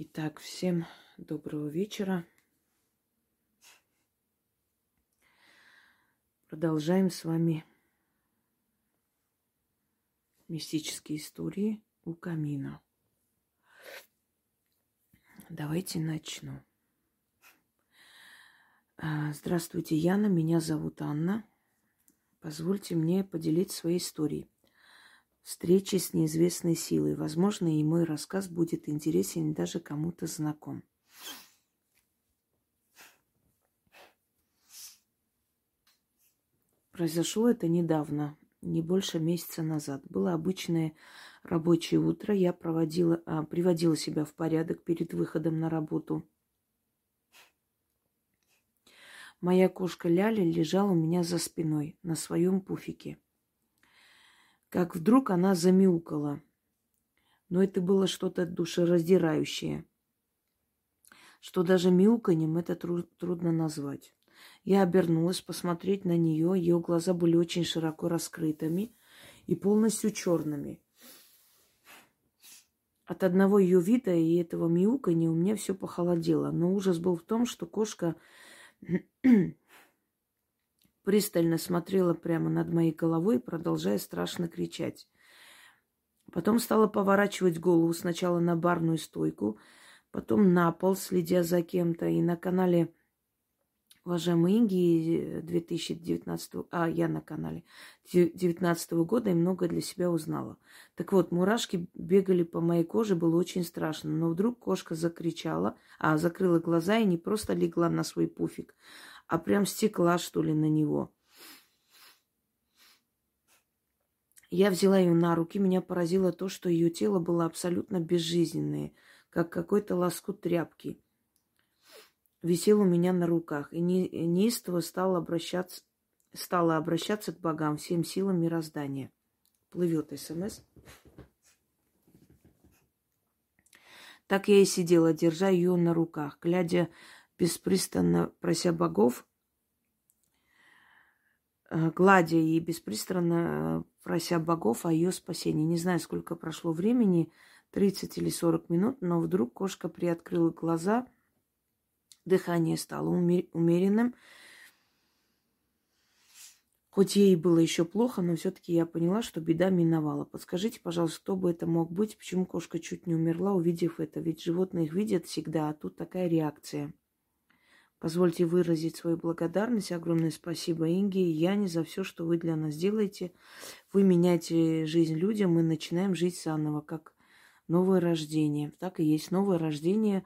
Итак, всем доброго вечера. Продолжаем с вами мистические истории у камина. Давайте начну. А, здравствуйте, Яна. Меня зовут Анна. Позвольте мне поделиться своей историей встречи с неизвестной силой. Возможно, и мой рассказ будет интересен даже кому-то знаком. Произошло это недавно, не больше месяца назад. Было обычное рабочее утро. Я проводила, а, приводила себя в порядок перед выходом на работу. Моя кошка Ляля лежала у меня за спиной на своем пуфике как вдруг она замяукала. Но это было что-то душераздирающее, что даже мяуканьем это тру- трудно назвать. Я обернулась посмотреть на нее. Ее глаза были очень широко раскрытыми и полностью черными. От одного ее вида и этого мяуканья у меня все похолодело. Но ужас был в том, что кошка пристально смотрела прямо над моей головой, продолжая страшно кричать. Потом стала поворачивать голову сначала на барную стойку, потом на пол, следя за кем-то. И на канале уважаемой Инги 2019, а я на канале 2019 года и много для себя узнала. Так вот, мурашки бегали по моей коже, было очень страшно. Но вдруг кошка закричала, а закрыла глаза и не просто легла на свой пуфик, а прям стекла, что ли, на него. Я взяла ее на руки, меня поразило то, что ее тело было абсолютно безжизненное, как какой-то лоскут тряпки. Висел у меня на руках, и неистово стал обращаться, стала обращаться к богам всем силам мироздания. Плывет СМС. Так я и сидела, держа ее на руках, глядя беспрестанно прося богов, э, гладя и беспристрастно э, прося богов о ее спасении. Не знаю, сколько прошло времени, 30 или 40 минут, но вдруг кошка приоткрыла глаза, дыхание стало умеренным. Хоть ей было еще плохо, но все-таки я поняла, что беда миновала. Подскажите, пожалуйста, кто бы это мог быть, почему кошка чуть не умерла, увидев это? Ведь животные их видят всегда, а тут такая реакция. Позвольте выразить свою благодарность. Огромное спасибо Инге и Яне за все, что вы для нас делаете. Вы меняете жизнь людям, мы начинаем жить заново, как новое рождение. Так и есть новое рождение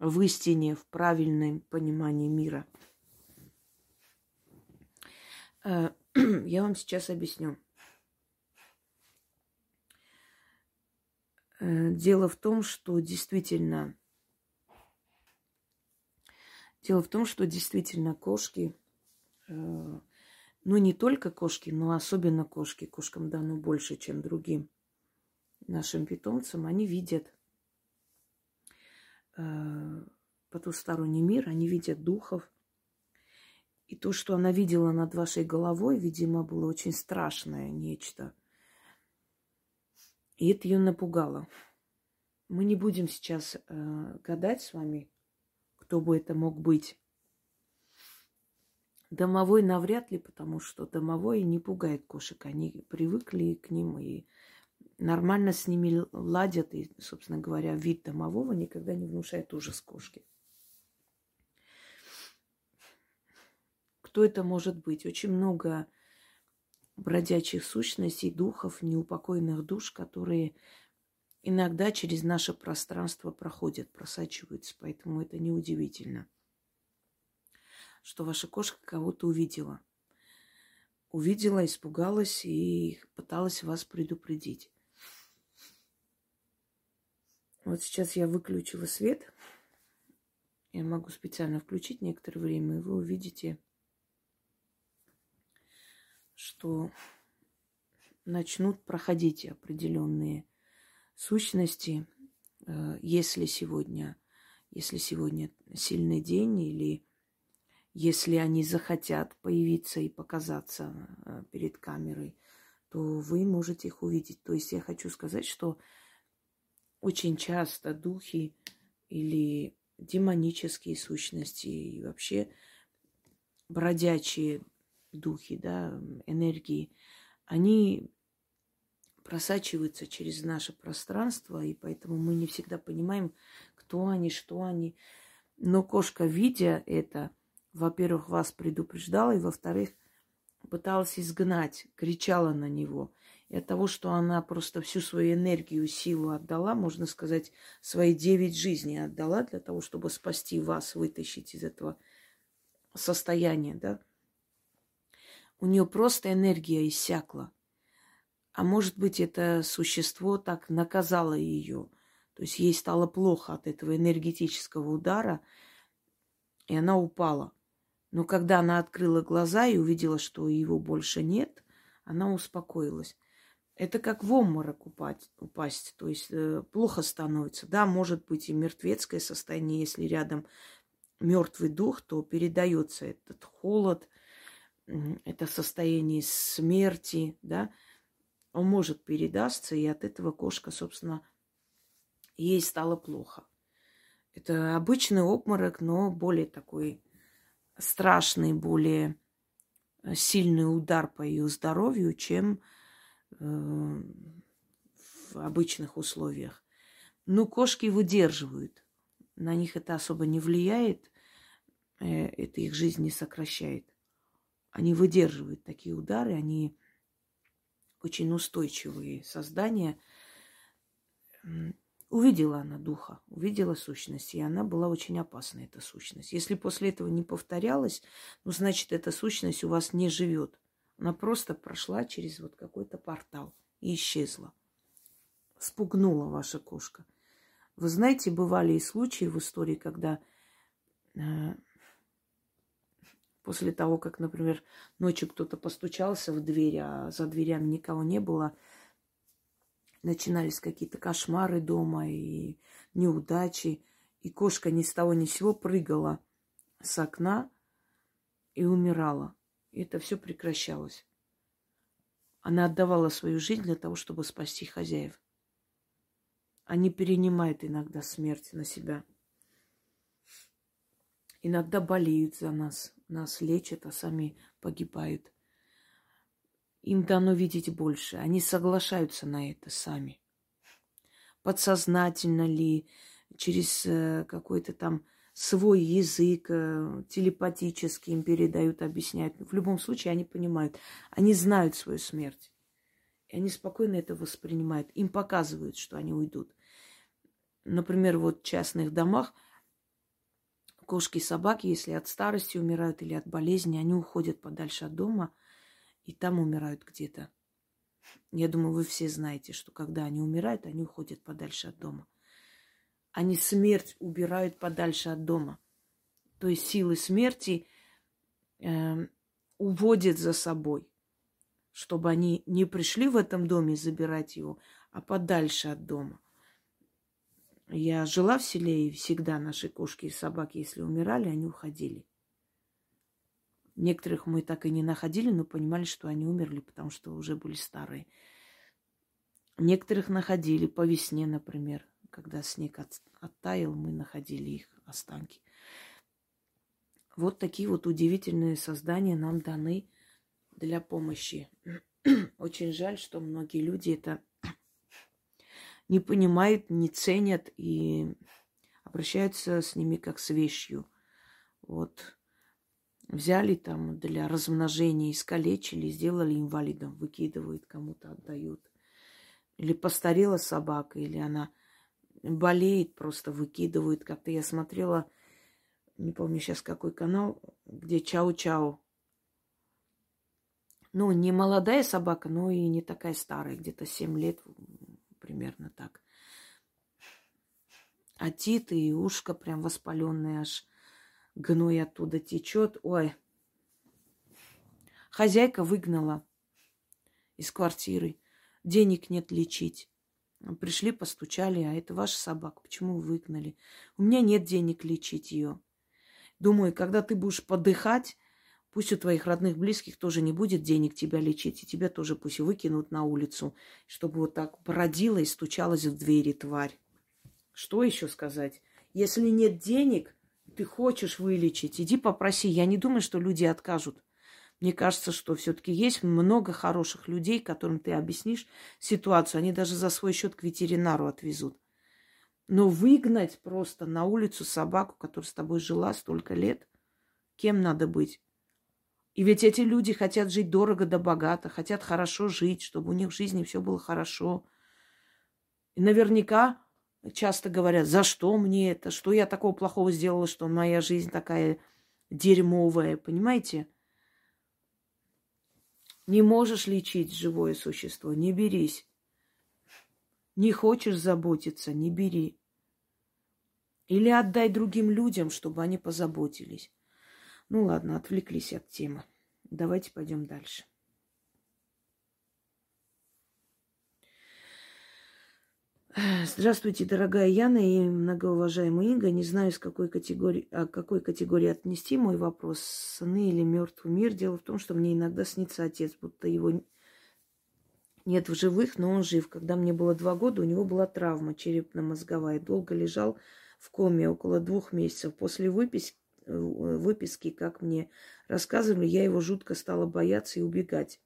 в истине, в правильном понимании мира. Э, я вам сейчас объясню. Э, дело в том, что действительно Дело в том, что действительно кошки, э, ну не только кошки, но особенно кошки, кошкам дано больше, чем другим нашим питомцам, они видят э, потусторонний мир, они видят духов. И то, что она видела над вашей головой, видимо, было очень страшное нечто. И это ее напугало. Мы не будем сейчас э, гадать с вами, кто бы это мог быть. Домовой навряд ли, потому что домовой не пугает кошек. Они привыкли к ним и нормально с ними ладят. И, собственно говоря, вид домового никогда не внушает ужас кошки. Кто это может быть? Очень много бродячих сущностей, духов, неупокоенных душ, которые иногда через наше пространство проходят, просачиваются, поэтому это неудивительно, что ваша кошка кого-то увидела. Увидела, испугалась и пыталась вас предупредить. Вот сейчас я выключила свет. Я могу специально включить некоторое время, и вы увидите, что начнут проходить определенные сущности, э, если сегодня, если сегодня сильный день или если они захотят появиться и показаться э, перед камерой, то вы можете их увидеть. То есть я хочу сказать, что очень часто духи или демонические сущности и вообще бродячие духи, да, энергии, они просачиваются через наше пространство, и поэтому мы не всегда понимаем, кто они, что они. Но кошка, видя это, во-первых, вас предупреждала, и во-вторых, пыталась изгнать, кричала на него. И от того, что она просто всю свою энергию, силу отдала, можно сказать, свои девять жизней отдала для того, чтобы спасти вас, вытащить из этого состояния, да, у нее просто энергия иссякла. А может быть, это существо так наказало ее. То есть ей стало плохо от этого энергетического удара, и она упала. Но когда она открыла глаза и увидела, что его больше нет, она успокоилась. Это как в обморок упасть, упасть. То есть э, плохо становится. Да, может быть и мертвецкое состояние, если рядом мертвый дух, то передается этот холод, это состояние смерти, да, он может передастся, и от этого кошка, собственно, ей стало плохо. Это обычный обморок, но более такой страшный, более э, сильный удар по ее здоровью, чем э, в обычных условиях. Ну, кошки выдерживают. На них это особо не влияет, э, это их жизнь не сокращает они выдерживают такие удары, они очень устойчивые создания. Увидела она духа, увидела сущность, и она была очень опасна, эта сущность. Если после этого не повторялось, ну, значит, эта сущность у вас не живет. Она просто прошла через вот какой-то портал и исчезла. Спугнула ваша кошка. Вы знаете, бывали и случаи в истории, когда э, После того, как, например, ночью кто-то постучался в дверь, а за дверями никого не было, начинались какие-то кошмары дома и неудачи. И кошка ни с того ни с сего прыгала с окна и умирала. И это все прекращалось. Она отдавала свою жизнь для того, чтобы спасти хозяев. Они перенимают иногда смерть на себя. Иногда болеют за нас, нас лечат, а сами погибают. Им дано видеть больше. Они соглашаются на это сами. Подсознательно ли, через э, какой-то там свой язык, э, телепатически им передают, объясняют. В любом случае они понимают, они знают свою смерть. И они спокойно это воспринимают. Им показывают, что они уйдут. Например, вот в частных домах – Кошки и собаки, если от старости умирают или от болезни, они уходят подальше от дома и там умирают где-то. Я думаю, вы все знаете, что когда они умирают, они уходят подальше от дома. Они смерть убирают подальше от дома. То есть силы смерти э, уводят за собой, чтобы они не пришли в этом доме забирать его, а подальше от дома. Я жила в селе, и всегда наши кошки и собаки, если умирали, они уходили. Некоторых мы так и не находили, но понимали, что они умерли, потому что уже были старые. Некоторых находили по весне, например, когда снег от, оттаял, мы находили их останки. Вот такие вот удивительные создания нам даны для помощи. Очень жаль, что многие люди это не понимают, не ценят и обращаются с ними как с вещью. Вот взяли там для размножения, искалечили, сделали инвалидом, выкидывают, кому-то отдают. Или постарела собака, или она болеет, просто выкидывают. Как-то я смотрела, не помню сейчас какой канал, где чау-чау. Ну, не молодая собака, но и не такая старая, где-то 7 лет, примерно так. А тит и ушко прям воспаленное, аж гной оттуда течет. Ой. Хозяйка выгнала из квартиры. Денег нет лечить. Пришли, постучали, а это ваша собака. Почему вы выгнали? У меня нет денег лечить ее. Думаю, когда ты будешь подыхать, Пусть у твоих родных близких тоже не будет денег тебя лечить, и тебя тоже пусть выкинут на улицу, чтобы вот так бродила и стучалась в двери тварь. Что еще сказать? Если нет денег, ты хочешь вылечить, иди попроси. Я не думаю, что люди откажут. Мне кажется, что все-таки есть много хороших людей, которым ты объяснишь ситуацию. Они даже за свой счет к ветеринару отвезут. Но выгнать просто на улицу собаку, которая с тобой жила столько лет, кем надо быть? И ведь эти люди хотят жить дорого да богато, хотят хорошо жить, чтобы у них в жизни все было хорошо. И наверняка часто говорят, за что мне это, что я такого плохого сделала, что моя жизнь такая дерьмовая, понимаете? Не можешь лечить живое существо, не берись. Не хочешь заботиться, не бери. Или отдай другим людям, чтобы они позаботились. Ну ладно, отвлеклись от темы. Давайте пойдем дальше. Здравствуйте, дорогая Яна и многоуважаемая Инга. Не знаю, с какой категории, а какой категории отнести мой вопрос, сны или мертвый мир. Дело в том, что мне иногда снится отец, будто его нет в живых, но он жив. Когда мне было два года, у него была травма черепно-мозговая. Долго лежал в коме, около двух месяцев. После выписки, выписки, как мне рассказывали, я его жутко стала бояться и убегать.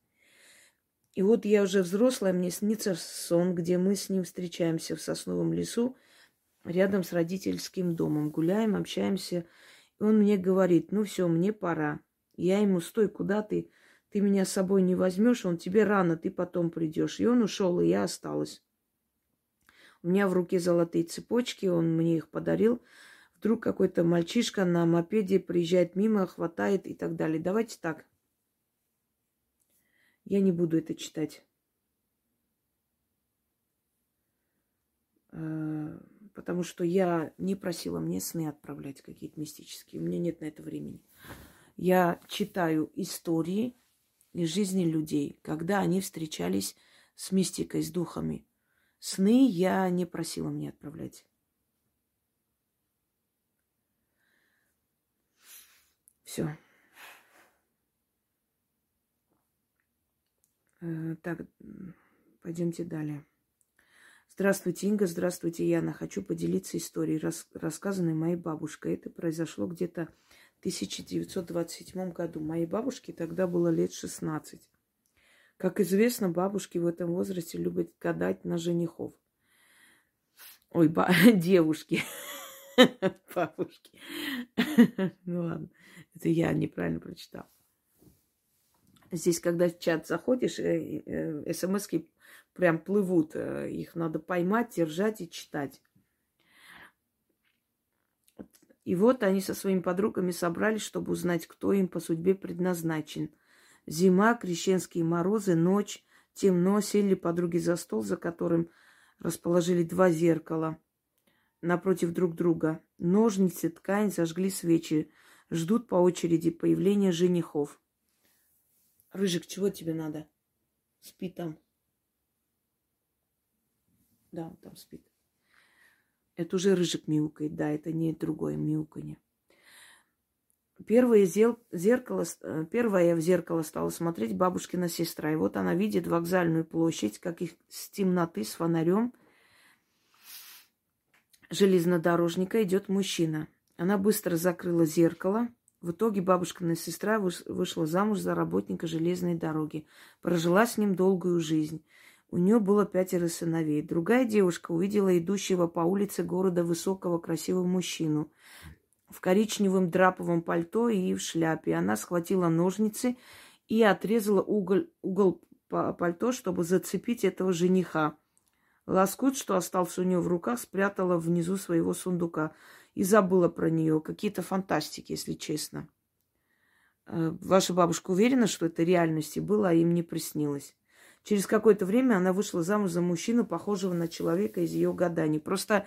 И вот я уже взрослая, мне снится сон, где мы с ним встречаемся в сосновом лесу, рядом с родительским домом. Гуляем, общаемся. И он мне говорит, ну все, мне пора. Я ему, стой, куда ты? Ты меня с собой не возьмешь, он тебе рано, ты потом придешь. И он ушел, и я осталась. У меня в руке золотые цепочки, он мне их подарил. Вдруг какой-то мальчишка на мопеде приезжает мимо, хватает и так далее. Давайте так. Я не буду это читать. Э, потому что я не просила мне сны отправлять какие-то мистические. У меня нет на это времени. Я читаю истории из жизни людей, когда они встречались с мистикой, с духами. Сны я не просила мне отправлять. Все. Э, так, пойдемте далее. Здравствуйте, Инга. Здравствуйте, Яна. Хочу поделиться историей, рас, рассказанной моей бабушкой. Это произошло где-то в 1927 году. Моей бабушке тогда было лет 16. Как известно, бабушки в этом возрасте любят гадать на женихов. Ой, ба- девушки. Бабушки. Ну ладно, это я неправильно прочитала. Здесь, когда в чат заходишь, э, э, смс прям плывут. Э, их надо поймать, держать и читать. И вот они со своими подругами собрались, чтобы узнать, кто им по судьбе предназначен. Зима, крещенские морозы, ночь, темно, сели подруги за стол, за которым расположили два зеркала напротив друг друга. Ножницы, ткань, зажгли свечи. Ждут по очереди появления женихов. Рыжик, чего тебе надо? Спи там. Да, он там спит. Это уже рыжик мяукает, да, это не другое мяуканье. Первое зеркало, э, первое в зеркало стала смотреть бабушкина сестра. И вот она видит вокзальную площадь, как их с темноты, с фонарем железнодорожника идет мужчина. Она быстро закрыла зеркало, в итоге бабушкина сестра вышла замуж за работника железной дороги, прожила с ним долгую жизнь. У нее было пятеро сыновей. Другая девушка увидела идущего по улице города высокого красивого мужчину в коричневом драповом пальто и в шляпе. Она схватила ножницы и отрезала уголь, угол пальто, чтобы зацепить этого жениха. Лоскут, что остался у нее в руках, спрятала внизу своего сундука и забыла про нее. Какие-то фантастики, если честно. Э, ваша бабушка уверена, что это реальности было, а им не приснилось. Через какое-то время она вышла замуж за мужчину, похожего на человека из ее гаданий. Просто,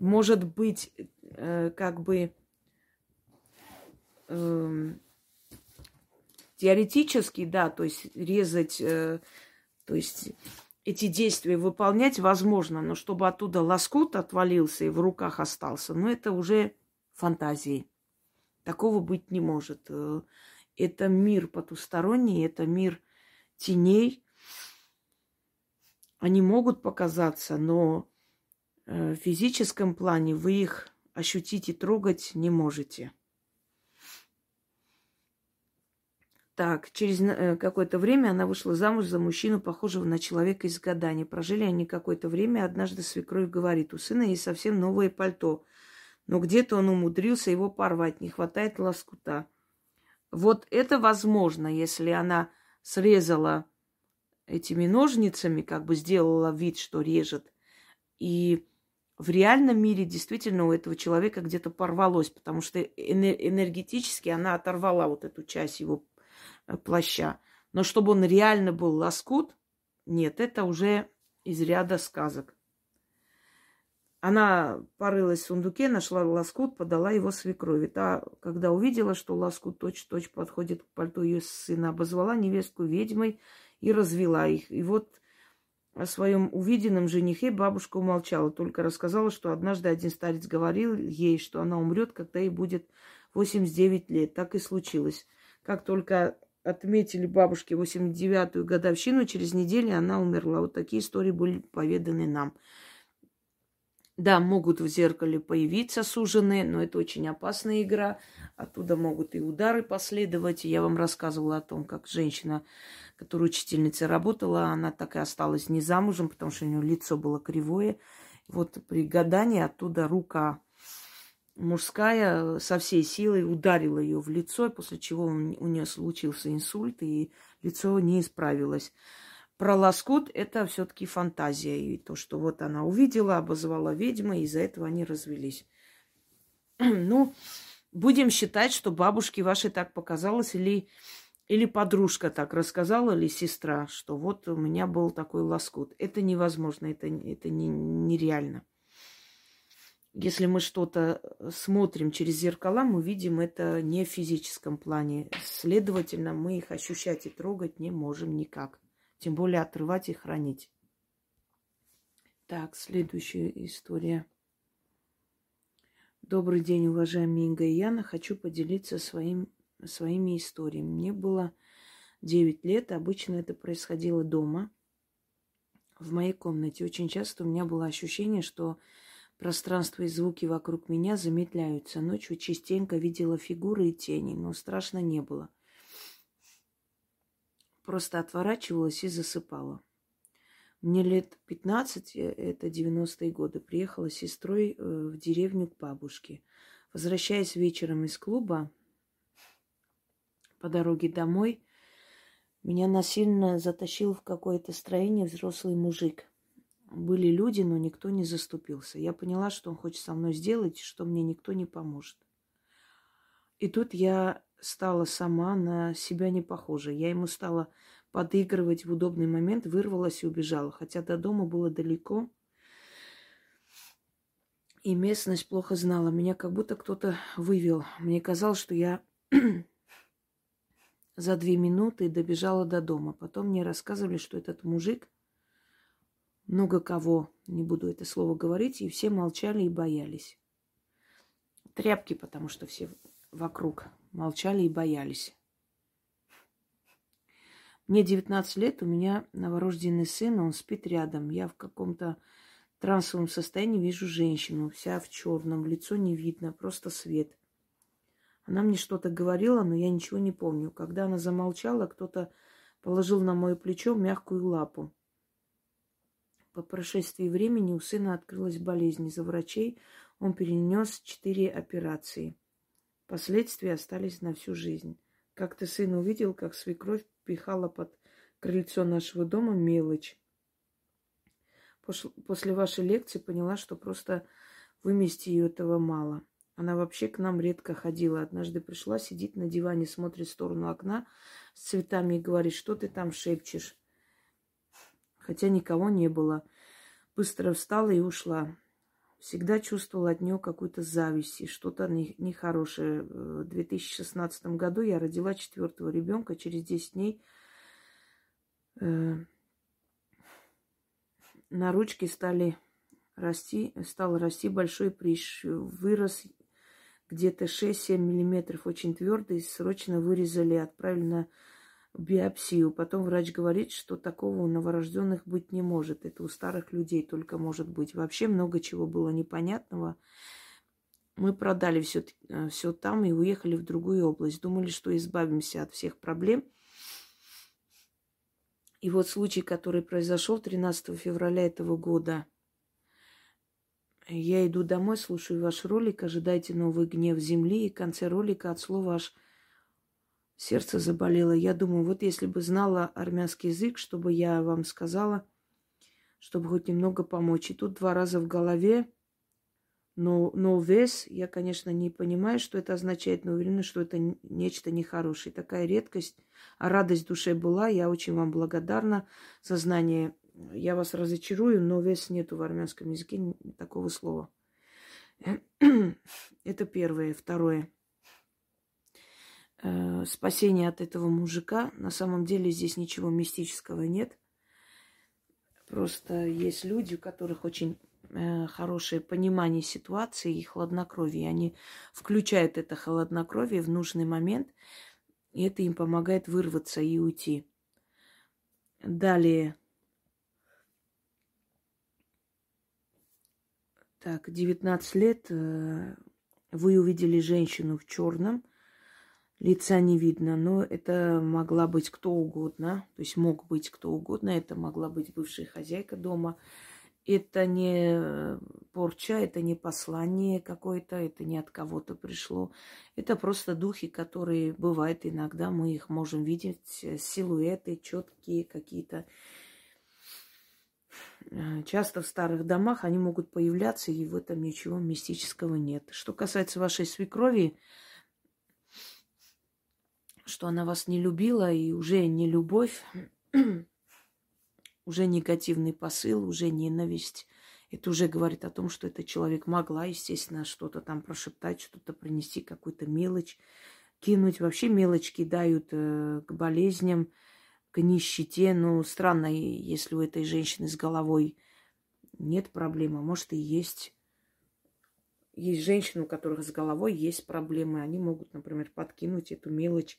может быть, э, как бы э, теоретически, да, то есть резать, э, то есть эти действия выполнять возможно, но чтобы оттуда лоскут отвалился и в руках остался, ну это уже фантазии. Такого быть не может. Э, это мир потусторонний, это мир теней. Они могут показаться, но э, в физическом плане вы их ощутить и трогать не можете. Так, через э, какое-то время она вышла замуж за мужчину, похожего на человека из гадания. Прожили они какое-то время. Однажды свекровь говорит, у сына есть совсем новое пальто. Но где-то он умудрился его порвать, не хватает лоскута. Вот это возможно, если она срезала этими ножницами, как бы сделала вид, что режет. И в реальном мире действительно у этого человека где-то порвалось, потому что энергетически она оторвала вот эту часть его плаща. Но чтобы он реально был лоскут, нет, это уже из ряда сказок. Она порылась в сундуке, нашла лоскут, подала его свекрови. Та, когда увидела, что лоскут точь-точь подходит к пальто ее сына, обозвала невестку ведьмой и развела их. И вот о своем увиденном женихе бабушка умолчала, только рассказала, что однажды один старец говорил ей, что она умрет, когда ей будет 89 лет. Так и случилось. Как только отметили бабушке 89-ю годовщину, через неделю она умерла. Вот такие истории были поведаны нам. Да, могут в зеркале появиться суженые, но это очень опасная игра. Оттуда могут и удары последовать. Я вам рассказывала о том, как женщина, которая учительница работала, она так и осталась не замужем, потому что у нее лицо было кривое. Вот при гадании оттуда рука мужская со всей силой ударила ее в лицо, после чего у нее случился инсульт, и лицо не исправилось. Про лоскут это все-таки фантазия. И то, что вот она увидела, обозвала ведьмой, и из-за этого они развелись. ну, будем считать, что бабушке вашей так показалось, или, или подружка так рассказала, или сестра, что вот у меня был такой лоскут. Это невозможно, это, это не, нереально. Если мы что-то э, смотрим через зеркала, мы видим это не в физическом плане. Следовательно, мы их ощущать и трогать не можем никак. Тем более отрывать и хранить. Так, следующая история. Добрый день, уважаемые Инга и Яна. Хочу поделиться своим, своими историями. Мне было 9 лет. Обычно это происходило дома, в моей комнате. Очень часто у меня было ощущение, что Пространство и звуки вокруг меня замедляются. Ночью частенько видела фигуры и тени, но страшно не было. Просто отворачивалась и засыпала. Мне лет 15, э, это 90-е годы, приехала с сестрой э, в деревню к бабушке. Возвращаясь вечером из клуба, по дороге домой, меня насильно затащил в какое-то строение взрослый мужик – были люди, но никто не заступился. Я поняла, что он хочет со мной сделать, что мне никто не поможет. И тут я стала сама на себя не похожа. Я ему стала подыгрывать в удобный момент, вырвалась и убежала. Хотя до дома было далеко, и местность плохо знала. Меня как будто кто-то вывел. Мне казалось, что я за две минуты добежала до дома. Потом мне рассказывали, что этот мужик много кого, не буду это слово говорить, и все молчали и боялись. Тряпки, потому что все вокруг молчали и боялись. Мне 19 лет, у меня новорожденный сын, он спит рядом. Я в каком-то трансовом состоянии вижу женщину, вся в черном, лицо не видно, просто свет. Она мне что-то говорила, но я ничего не помню. Когда она замолчала, кто-то положил на мое плечо мягкую лапу. По прошествии времени у сына открылась болезнь. Из-за врачей он перенес четыре операции. Последствия остались на всю жизнь. Как-то сын увидел, как свекровь пихала под крыльцо нашего дома мелочь. После вашей лекции поняла, что просто вымести ее этого мало. Она вообще к нам редко ходила. Однажды пришла, сидит на диване, смотрит в сторону окна с цветами и говорит, что ты там шепчешь хотя никого не было. Быстро встала и ушла. Всегда чувствовала от нее какую-то зависть и что-то нехорошее. В 2016 году я родила четвертого ребенка. Через 10 дней э, на ручке стали расти, стал расти большой прыщ. Вырос где-то 6-7 миллиметров, очень твердый. Срочно вырезали, отправили на биопсию. Потом врач говорит, что такого у новорожденных быть не может. Это у старых людей только может быть. Вообще много чего было непонятного. Мы продали все, все там и уехали в другую область. Думали, что избавимся от всех проблем. И вот случай, который произошел 13 февраля этого года. Я иду домой, слушаю ваш ролик, ожидайте новый гнев земли, и конце ролика от слова аж сердце заболело. Я думаю, вот если бы знала армянский язык, чтобы я вам сказала, чтобы хоть немного помочь. И тут два раза в голове но, но вес, я, конечно, не понимаю, что это означает, но уверена, что это нечто нехорошее. Такая редкость, а радость душе была. Я очень вам благодарна за знание. Я вас разочарую, но вес нету в армянском языке такого слова. Это первое. Второе. Э, спасение от этого мужика. На самом деле здесь ничего мистического нет. Просто есть люди, у которых очень Э, хорошее понимание ситуации и хладнокровие. Они включают это холоднокровие в нужный момент, и это им помогает вырваться и уйти. Далее. Так, 19 лет. Э, вы увидели женщину в черном. Лица не видно, но это могла быть кто угодно. То есть мог быть кто угодно. Это могла быть бывшая хозяйка дома это не э, порча, это не послание какое-то, это не от кого-то пришло. Это просто духи, которые бывают иногда, мы их можем видеть, э, силуэты четкие какие-то. Э, часто в старых домах они могут появляться, и в этом ничего мистического нет. Что касается вашей свекрови, что она вас не любила, и уже не любовь, уже негативный посыл, уже ненависть. Это уже говорит о том, что этот человек могла, естественно, что-то там прошептать, что-то принести, какую-то мелочь, кинуть. Вообще мелочки дают э, к болезням, к нищете. Ну, странно, если у этой женщины с головой нет проблемы, может и есть. Есть женщины, у которых с головой есть проблемы. Они могут, например, подкинуть эту мелочь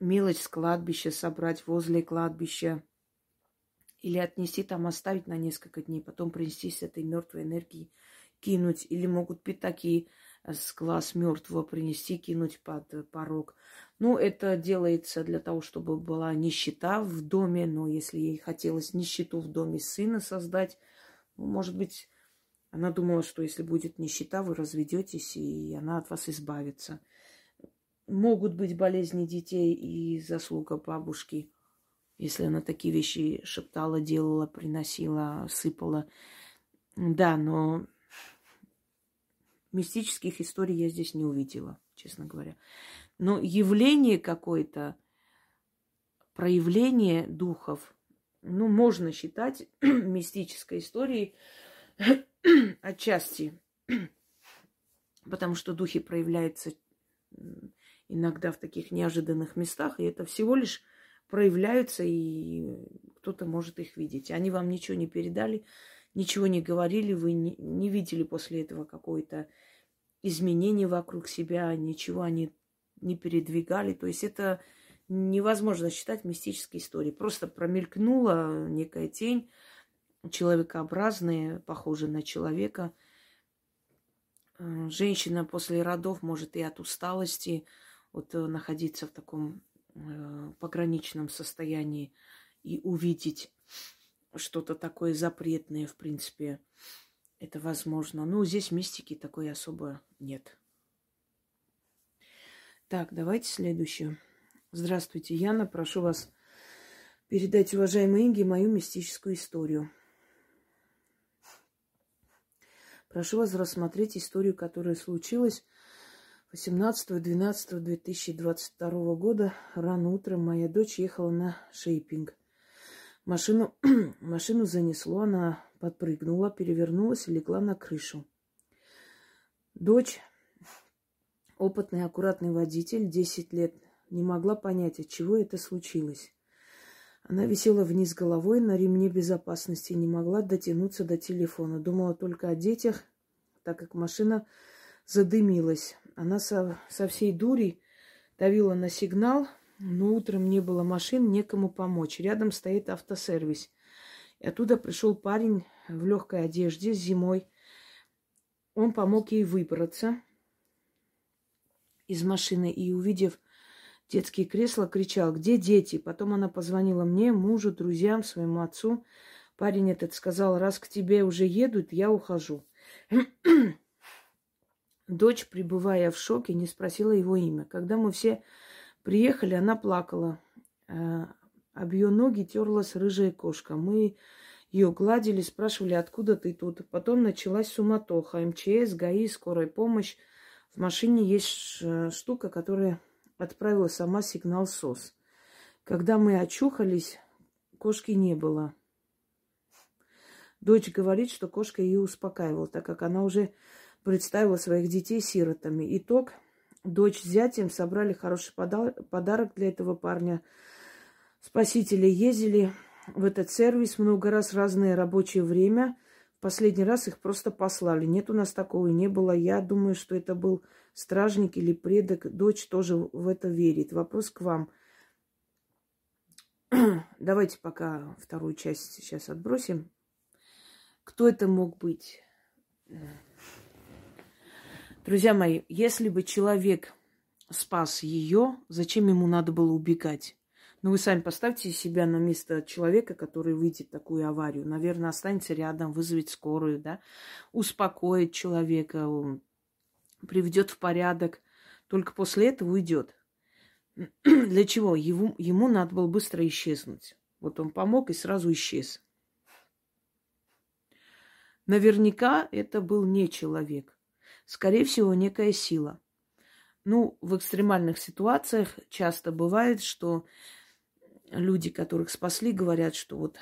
мелочь с кладбища собрать возле кладбища или отнести там, оставить на несколько дней, потом принести с этой мертвой энергии, кинуть, или могут пятаки с глаз мертвого принести, кинуть под порог. Ну, это делается для того, чтобы была нищета в доме, но если ей хотелось нищету в доме сына создать, ну, может быть, она думала, что если будет нищета, вы разведетесь, и она от вас избавится. Могут быть болезни детей и заслуга бабушки, если она такие вещи шептала, делала, приносила, сыпала. Да, но мистических историй я здесь не увидела, честно говоря. Но явление какое-то, проявление духов, ну, можно считать мистической историей отчасти, потому что духи проявляются иногда в таких неожиданных местах, и это всего лишь проявляются, и кто-то может их видеть. Они вам ничего не передали, ничего не говорили, вы не, не видели после этого какое-то изменение вокруг себя, ничего они не передвигали. То есть это невозможно считать мистической историей. Просто промелькнула некая тень, человекообразная, похожая на человека. Э, женщина после родов может и от усталости, вот э, находиться в таком э, пограничном состоянии и увидеть что-то такое запретное, в принципе, это возможно. Ну, здесь мистики такой особо нет. Так, давайте следующую. Здравствуйте, Яна. Прошу вас передать уважаемой Инге мою мистическую историю. Прошу вас рассмотреть историю, которая случилась 18.12.2022 года рано утром моя дочь ехала на шейпинг. Машину, машину занесло, она подпрыгнула, перевернулась и легла на крышу. Дочь, опытный, аккуратный водитель, 10 лет, не могла понять, от чего это случилось. Она висела вниз головой на ремне безопасности не могла дотянуться до телефона. Думала только о детях, так как машина задымилась. Она со, со всей дури давила на сигнал, но утром не было машин, некому помочь. Рядом стоит автосервис. И оттуда пришел парень в легкой одежде зимой. он помог ей выбраться из машины и, увидев детские кресла, кричал, где дети? Потом она позвонила мне, мужу, друзьям, своему отцу. Парень этот сказал, раз к тебе уже едут, я ухожу. Дочь, пребывая в шоке, не спросила его имя. Когда мы все приехали, она плакала. Э, об ее ноги терлась рыжая кошка. Мы ее гладили, спрашивали, откуда ты тут. Потом началась суматоха. МЧС, ГАИ, скорая помощь. В машине есть штука, которая отправила сама сигнал СОС. Когда мы очухались, кошки не было. Дочь говорит, что кошка ее успокаивала, так как она уже представила своих детей сиротами. Итог. Дочь с зятем собрали хороший подарок для этого парня. Спасители ездили в этот сервис много раз, разное рабочее время. В последний раз их просто послали. Нет у нас такого и не было. Я думаю, что это был стражник или предок. Дочь тоже в это верит. Вопрос к вам. Давайте пока вторую часть сейчас отбросим. Кто это мог быть? Друзья мои, если бы человек спас ее, зачем ему надо было убегать? Ну, вы сами поставьте себя на место человека, который выйдет в такую аварию. Наверное, останется рядом, вызовет скорую, да, успокоит человека, приведет в порядок. Только после этого уйдет. Для чего? Ему, ему надо было быстро исчезнуть. Вот он помог и сразу исчез. Наверняка это был не человек. Скорее всего, некая сила. Ну, в экстремальных ситуациях часто бывает, что люди, которых спасли, говорят, что вот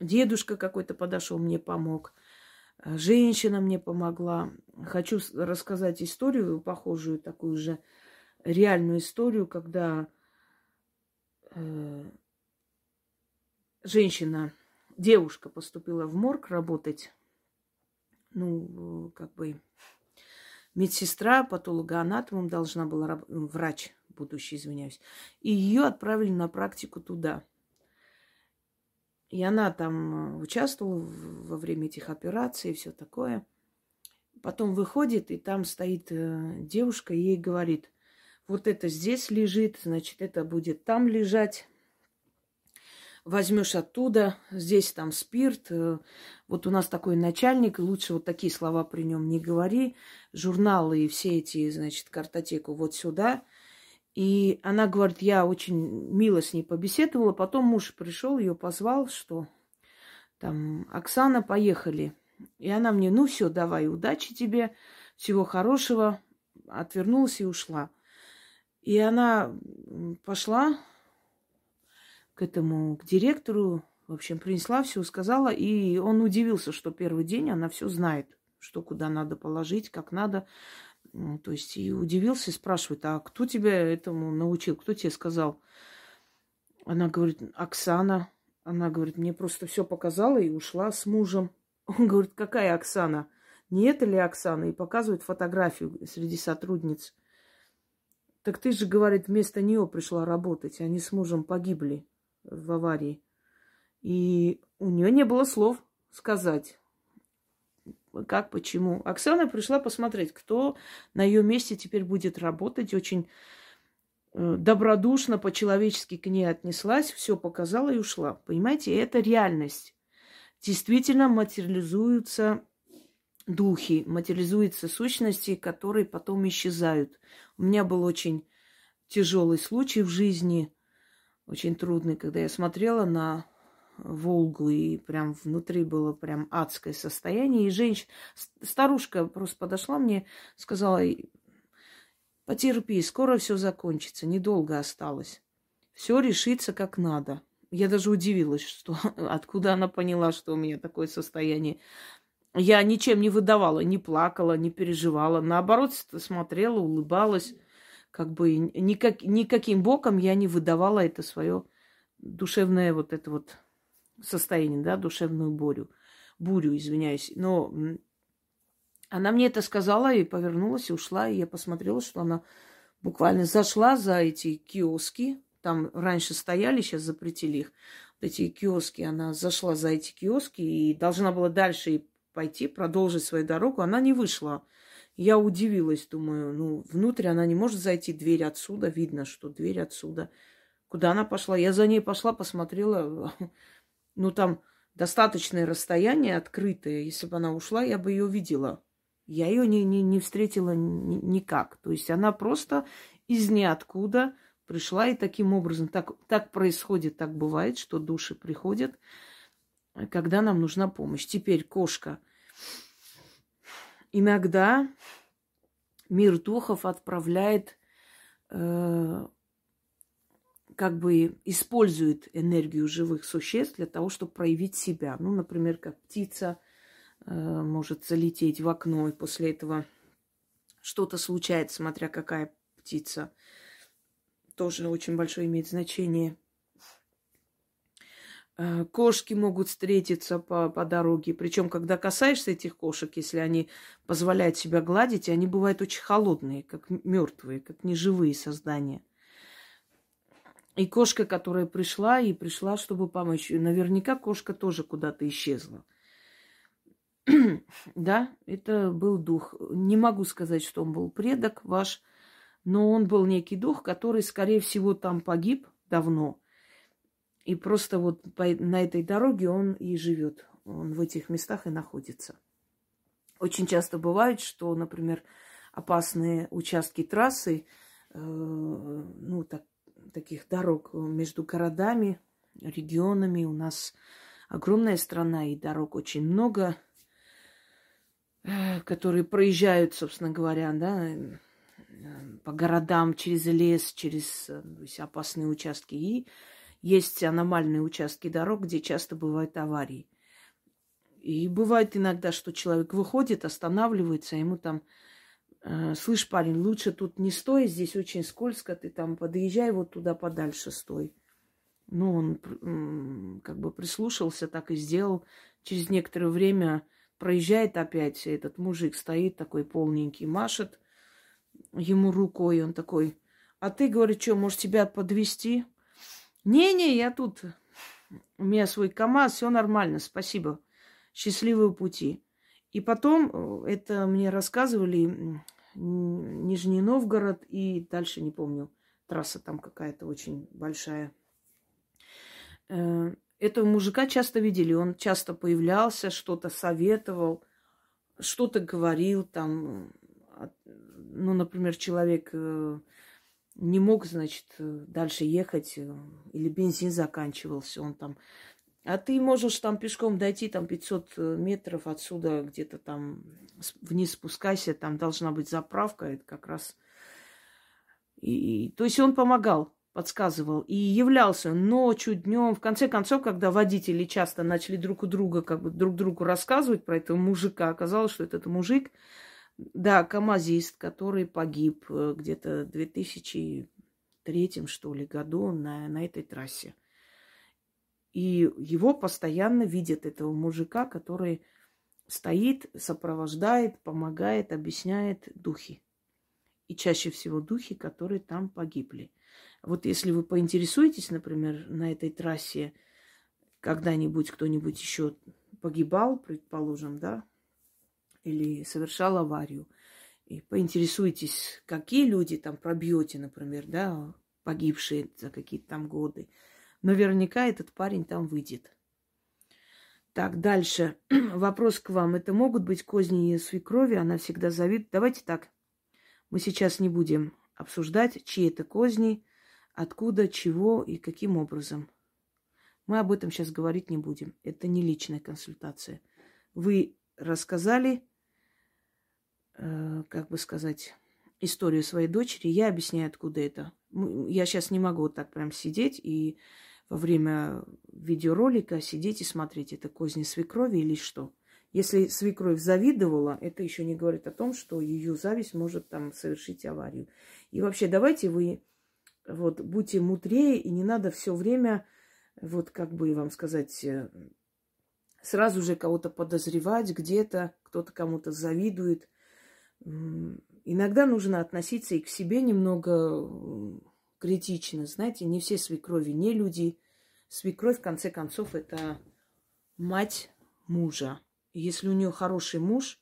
дедушка какой-то подошел, мне помог, женщина мне помогла. Хочу рассказать историю, похожую такую же реальную историю, когда э, женщина, девушка поступила в морг работать, ну, как бы медсестра, патологоанатомом должна была, врач будущий, извиняюсь. И ее отправили на практику туда. И она там э, участвовала во время этих операций и все такое. Потом выходит, и там стоит э, девушка и ей говорит, вот это здесь лежит, значит, это будет там лежать. Возьмешь оттуда, здесь там спирт. Э, вот у нас такой начальник, лучше вот такие слова при нем не говори. Журналы и все эти, значит, картотеку вот сюда – и она говорит, я очень мило с ней побеседовала. Потом муж пришел, ее позвал, что там, Оксана, поехали. И она мне, ну все, давай, удачи тебе, всего хорошего. Отвернулась и ушла. И она пошла к этому, к директору, в общем, принесла все, сказала, и он удивился, что первый день она все знает, что куда надо положить, как надо. То есть и удивился, и спрашивает, а кто тебя этому научил, кто тебе сказал? Она говорит, Оксана. Она говорит, мне просто все показала и ушла с мужем. Он говорит, какая Оксана? Не это ли Оксана? И показывает фотографию среди сотрудниц. Так ты же, говорит, вместо нее пришла работать. Они с мужем погибли в аварии. И у нее не было слов сказать как, почему. Оксана пришла посмотреть, кто на ее месте теперь будет работать. Очень э, добродушно, по-человечески к ней отнеслась, все показала и ушла. Понимаете, это реальность. Действительно материализуются духи, материализуются сущности, которые потом исчезают. У меня был очень тяжелый случай в жизни, очень трудный, когда я смотрела на Волгу, и прям внутри было прям адское состояние. И женщина, старушка просто подошла мне, сказала, потерпи, скоро все закончится, недолго осталось. Все решится как надо. Я даже удивилась, что откуда она поняла, что у меня такое состояние. Я ничем не выдавала, не плакала, не переживала. Наоборот, смотрела, улыбалась. Как бы никак, никаким боком я не выдавала это свое душевное вот это вот состояние, да, душевную бурю, бурю, извиняюсь. Но она мне это сказала и повернулась и ушла, и я посмотрела, что она буквально зашла за эти киоски, там раньше стояли, сейчас запретили их, вот эти киоски, она зашла за эти киоски и должна была дальше пойти, продолжить свою дорогу. Она не вышла. Я удивилась, думаю, ну, внутрь она не может зайти, дверь отсюда, видно, что дверь отсюда. Куда она пошла? Я за ней пошла, посмотрела, ну, там достаточное расстояние открытое. Если бы она ушла, я бы ее видела. Я ее не, не, не встретила ни, никак. То есть она просто из ниоткуда пришла, и таким образом так, так происходит, так бывает, что души приходят когда нам нужна помощь. Теперь кошка. Иногда мир духов отправляет, э, как бы использует энергию живых существ для того, чтобы проявить себя. Ну, например, как птица э, может залететь в окно, и после этого что-то случается, смотря какая птица. Тоже очень большое имеет значение – кошки могут встретиться по, по дороге. Причем, когда касаешься этих кошек, если они позволяют себя гладить, они бывают очень холодные, как мертвые, как неживые создания. И кошка, которая пришла, и пришла, чтобы помочь. Наверняка кошка тоже куда-то исчезла. да, это был дух. Не могу сказать, что он был предок ваш, но он был некий дух, который, скорее всего, там погиб давно – и просто вот по, на этой дороге он и живет. Он в этих местах и находится. Очень часто бывает, что, например, опасные участки трассы, э, ну, так, таких дорог между городами, регионами. У нас огромная страна, и дорог очень много, э, которые проезжают, собственно говоря, да, э, по городам, через лес, через э, есть, опасные участки. И есть аномальные участки дорог, где часто бывают аварии. И бывает иногда, что человек выходит, останавливается, ему там, э, слышь, парень, лучше тут не стой, здесь очень скользко, ты там подъезжай вот туда подальше стой. Ну, он как бы прислушался, так и сделал. Через некоторое время проезжает опять этот мужик, стоит такой полненький, машет ему рукой, он такой, а ты, говорит, что, может, тебя подвести? Не-не, я тут. У меня свой КАМАЗ, все нормально, спасибо. Счастливого пути. И потом, э, это мне рассказывали Нижний Новгород и дальше не помню. Трасса там какая-то очень большая. Э, этого мужика часто видели. Он часто появлялся, что-то советовал, что-то говорил там. Ну, например, человек э, не мог, значит, э, дальше ехать, э, или бензин заканчивался, он там... А ты можешь там пешком дойти, там 500 э, метров отсюда, где-то там вниз спускайся, там должна быть заправка, это как раз... И, то есть он помогал, подсказывал и являлся ночью, днем. В конце концов, когда водители часто начали друг у друга, как бы друг другу рассказывать про этого мужика, оказалось, что этот мужик да, камазист, который погиб э, где-то в 2003, что ли, году на, на этой трассе. И его постоянно видят, этого мужика, который стоит, сопровождает, помогает, объясняет духи. И чаще всего духи, которые там погибли. Вот если вы поинтересуетесь, например, на этой трассе, когда-нибудь кто-нибудь еще погибал, предположим, да, или совершал аварию. И поинтересуйтесь, какие люди там пробьете, например, да, погибшие за какие-то там годы. Наверняка этот парень там выйдет. Так, дальше. Вопрос к вам. Это могут быть козни свекрови? Она всегда завидует. Давайте так. Мы сейчас не будем обсуждать, чьи это козни, откуда, чего и каким образом. Мы об этом сейчас говорить не будем. Это не личная консультация. Вы рассказали Э, как бы сказать, историю своей дочери, я объясняю, откуда это. Я сейчас не могу вот так прям сидеть и во время видеоролика сидеть и смотреть, это козни свекрови или что. Если свекровь завидовала, это еще не говорит о том, что ее зависть может там совершить аварию. И вообще, давайте вы вот будьте мудрее, и не надо все время, вот как бы вам сказать, э, сразу же кого-то подозревать где-то, кто-то кому-то завидует – Иногда нужно относиться и к себе немного критично. Знаете, не все свекрови, не люди. Свекровь, в конце концов, это мать мужа. Если у нее хороший муж,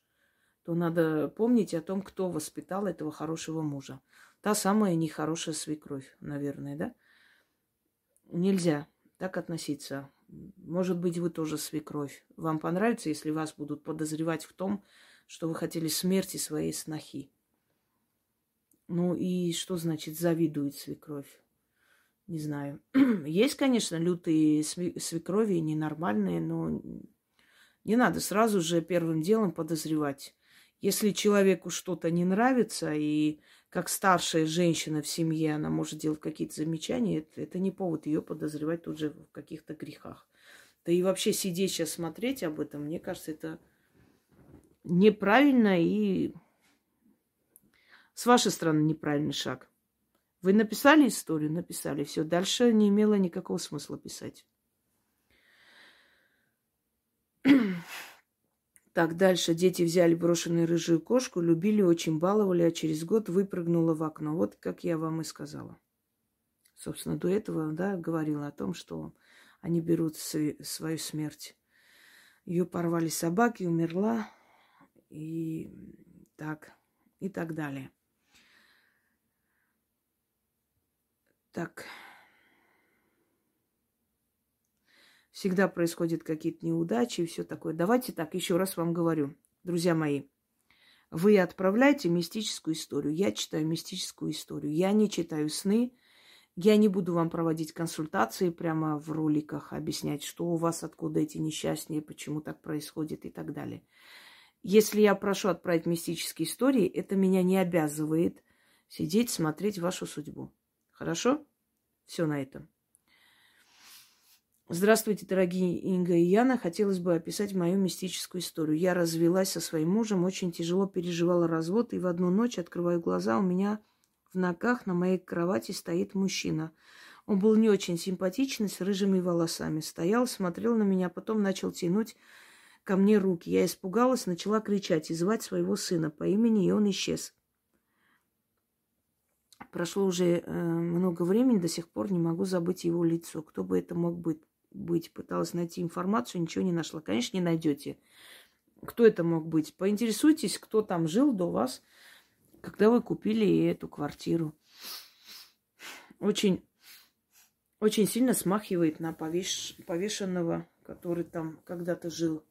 то надо помнить о том, кто воспитал этого хорошего мужа. Та самая нехорошая свекровь, наверное, да? Нельзя так относиться. Может быть, вы тоже свекровь. Вам понравится, если вас будут подозревать в том, что вы хотели смерти своей снохи. Ну и что значит завидует свекровь? Не знаю. Есть, конечно, лютые свекрови, ненормальные, но не надо сразу же первым делом подозревать. Если человеку что-то не нравится, и как старшая женщина в семье она может делать какие-то замечания, это, это не повод ее подозревать тут же в каких-то грехах. Да и вообще сидеть сейчас смотреть об этом, мне кажется, это неправильно и с вашей стороны неправильный шаг. Вы написали историю? Написали. Все. Дальше не имело никакого смысла писать. Так, дальше. Дети взяли брошенную рыжую кошку, любили, очень баловали, а через год выпрыгнула в окно. Вот как я вам и сказала. Собственно, до этого, да, говорила о том, что они берут свою смерть. Ее порвали собаки, умерла, и так, и так далее. Так. Всегда происходят какие-то неудачи и все такое. Давайте так, еще раз вам говорю, друзья мои. Вы отправляете мистическую историю. Я читаю мистическую историю. Я не читаю сны. Я не буду вам проводить консультации прямо в роликах, объяснять, что у вас, откуда эти несчастья, почему так происходит и так далее. Если я прошу отправить мистические истории, это меня не обязывает сидеть, смотреть вашу судьбу. Хорошо? Все на этом. Здравствуйте, дорогие Инга и Яна. Хотелось бы описать мою мистическую историю. Я развелась со своим мужем, очень тяжело переживала развод, и в одну ночь открываю глаза, у меня в ногах на моей кровати стоит мужчина. Он был не очень симпатичный, с рыжими волосами. Стоял, смотрел на меня, потом начал тянуть ко мне руки. Я испугалась, начала кричать и звать своего сына по имени, и он исчез. Прошло уже э, много времени, до сих пор не могу забыть его лицо. Кто бы это мог быть? быть? Пыталась найти информацию, ничего не нашла. Конечно, не найдете. Кто это мог быть? Поинтересуйтесь, кто там жил до вас, когда вы купили эту квартиру. Очень, очень сильно смахивает на повеш... повешенного, который там когда-то жил.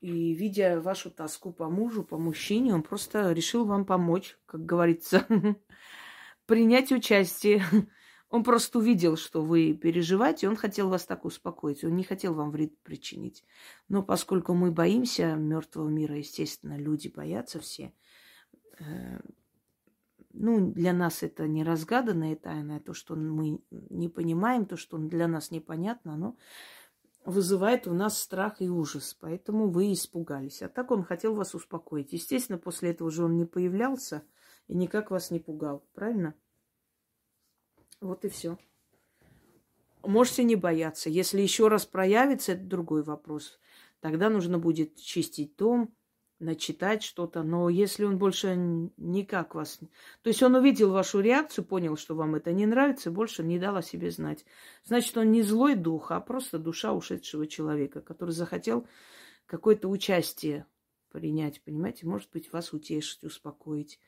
И видя вашу тоску по мужу, по мужчине, он просто решил вам помочь, как говорится, принять участие. Он просто увидел, что вы переживаете, он хотел вас так успокоить, он не хотел вам вред причинить. Но поскольку мы боимся мертвого мира, естественно, люди боятся все, э, ну, для нас это не разгаданная тайна, то, что мы не понимаем, то, что для нас непонятно, но вызывает у нас страх и ужас, поэтому вы испугались. А так он хотел вас успокоить. Естественно, после этого же он не появлялся и никак вас не пугал, правильно? Вот и все. Можете не бояться. Если еще раз проявится, это другой вопрос. Тогда нужно будет чистить дом, начитать что-то, но если он больше никак вас... То есть он увидел вашу реакцию, понял, что вам это не нравится, больше не дал о себе знать. Значит, он не злой дух, а просто душа ушедшего человека, который захотел какое-то участие принять, понимаете? Может быть, вас утешить, успокоить.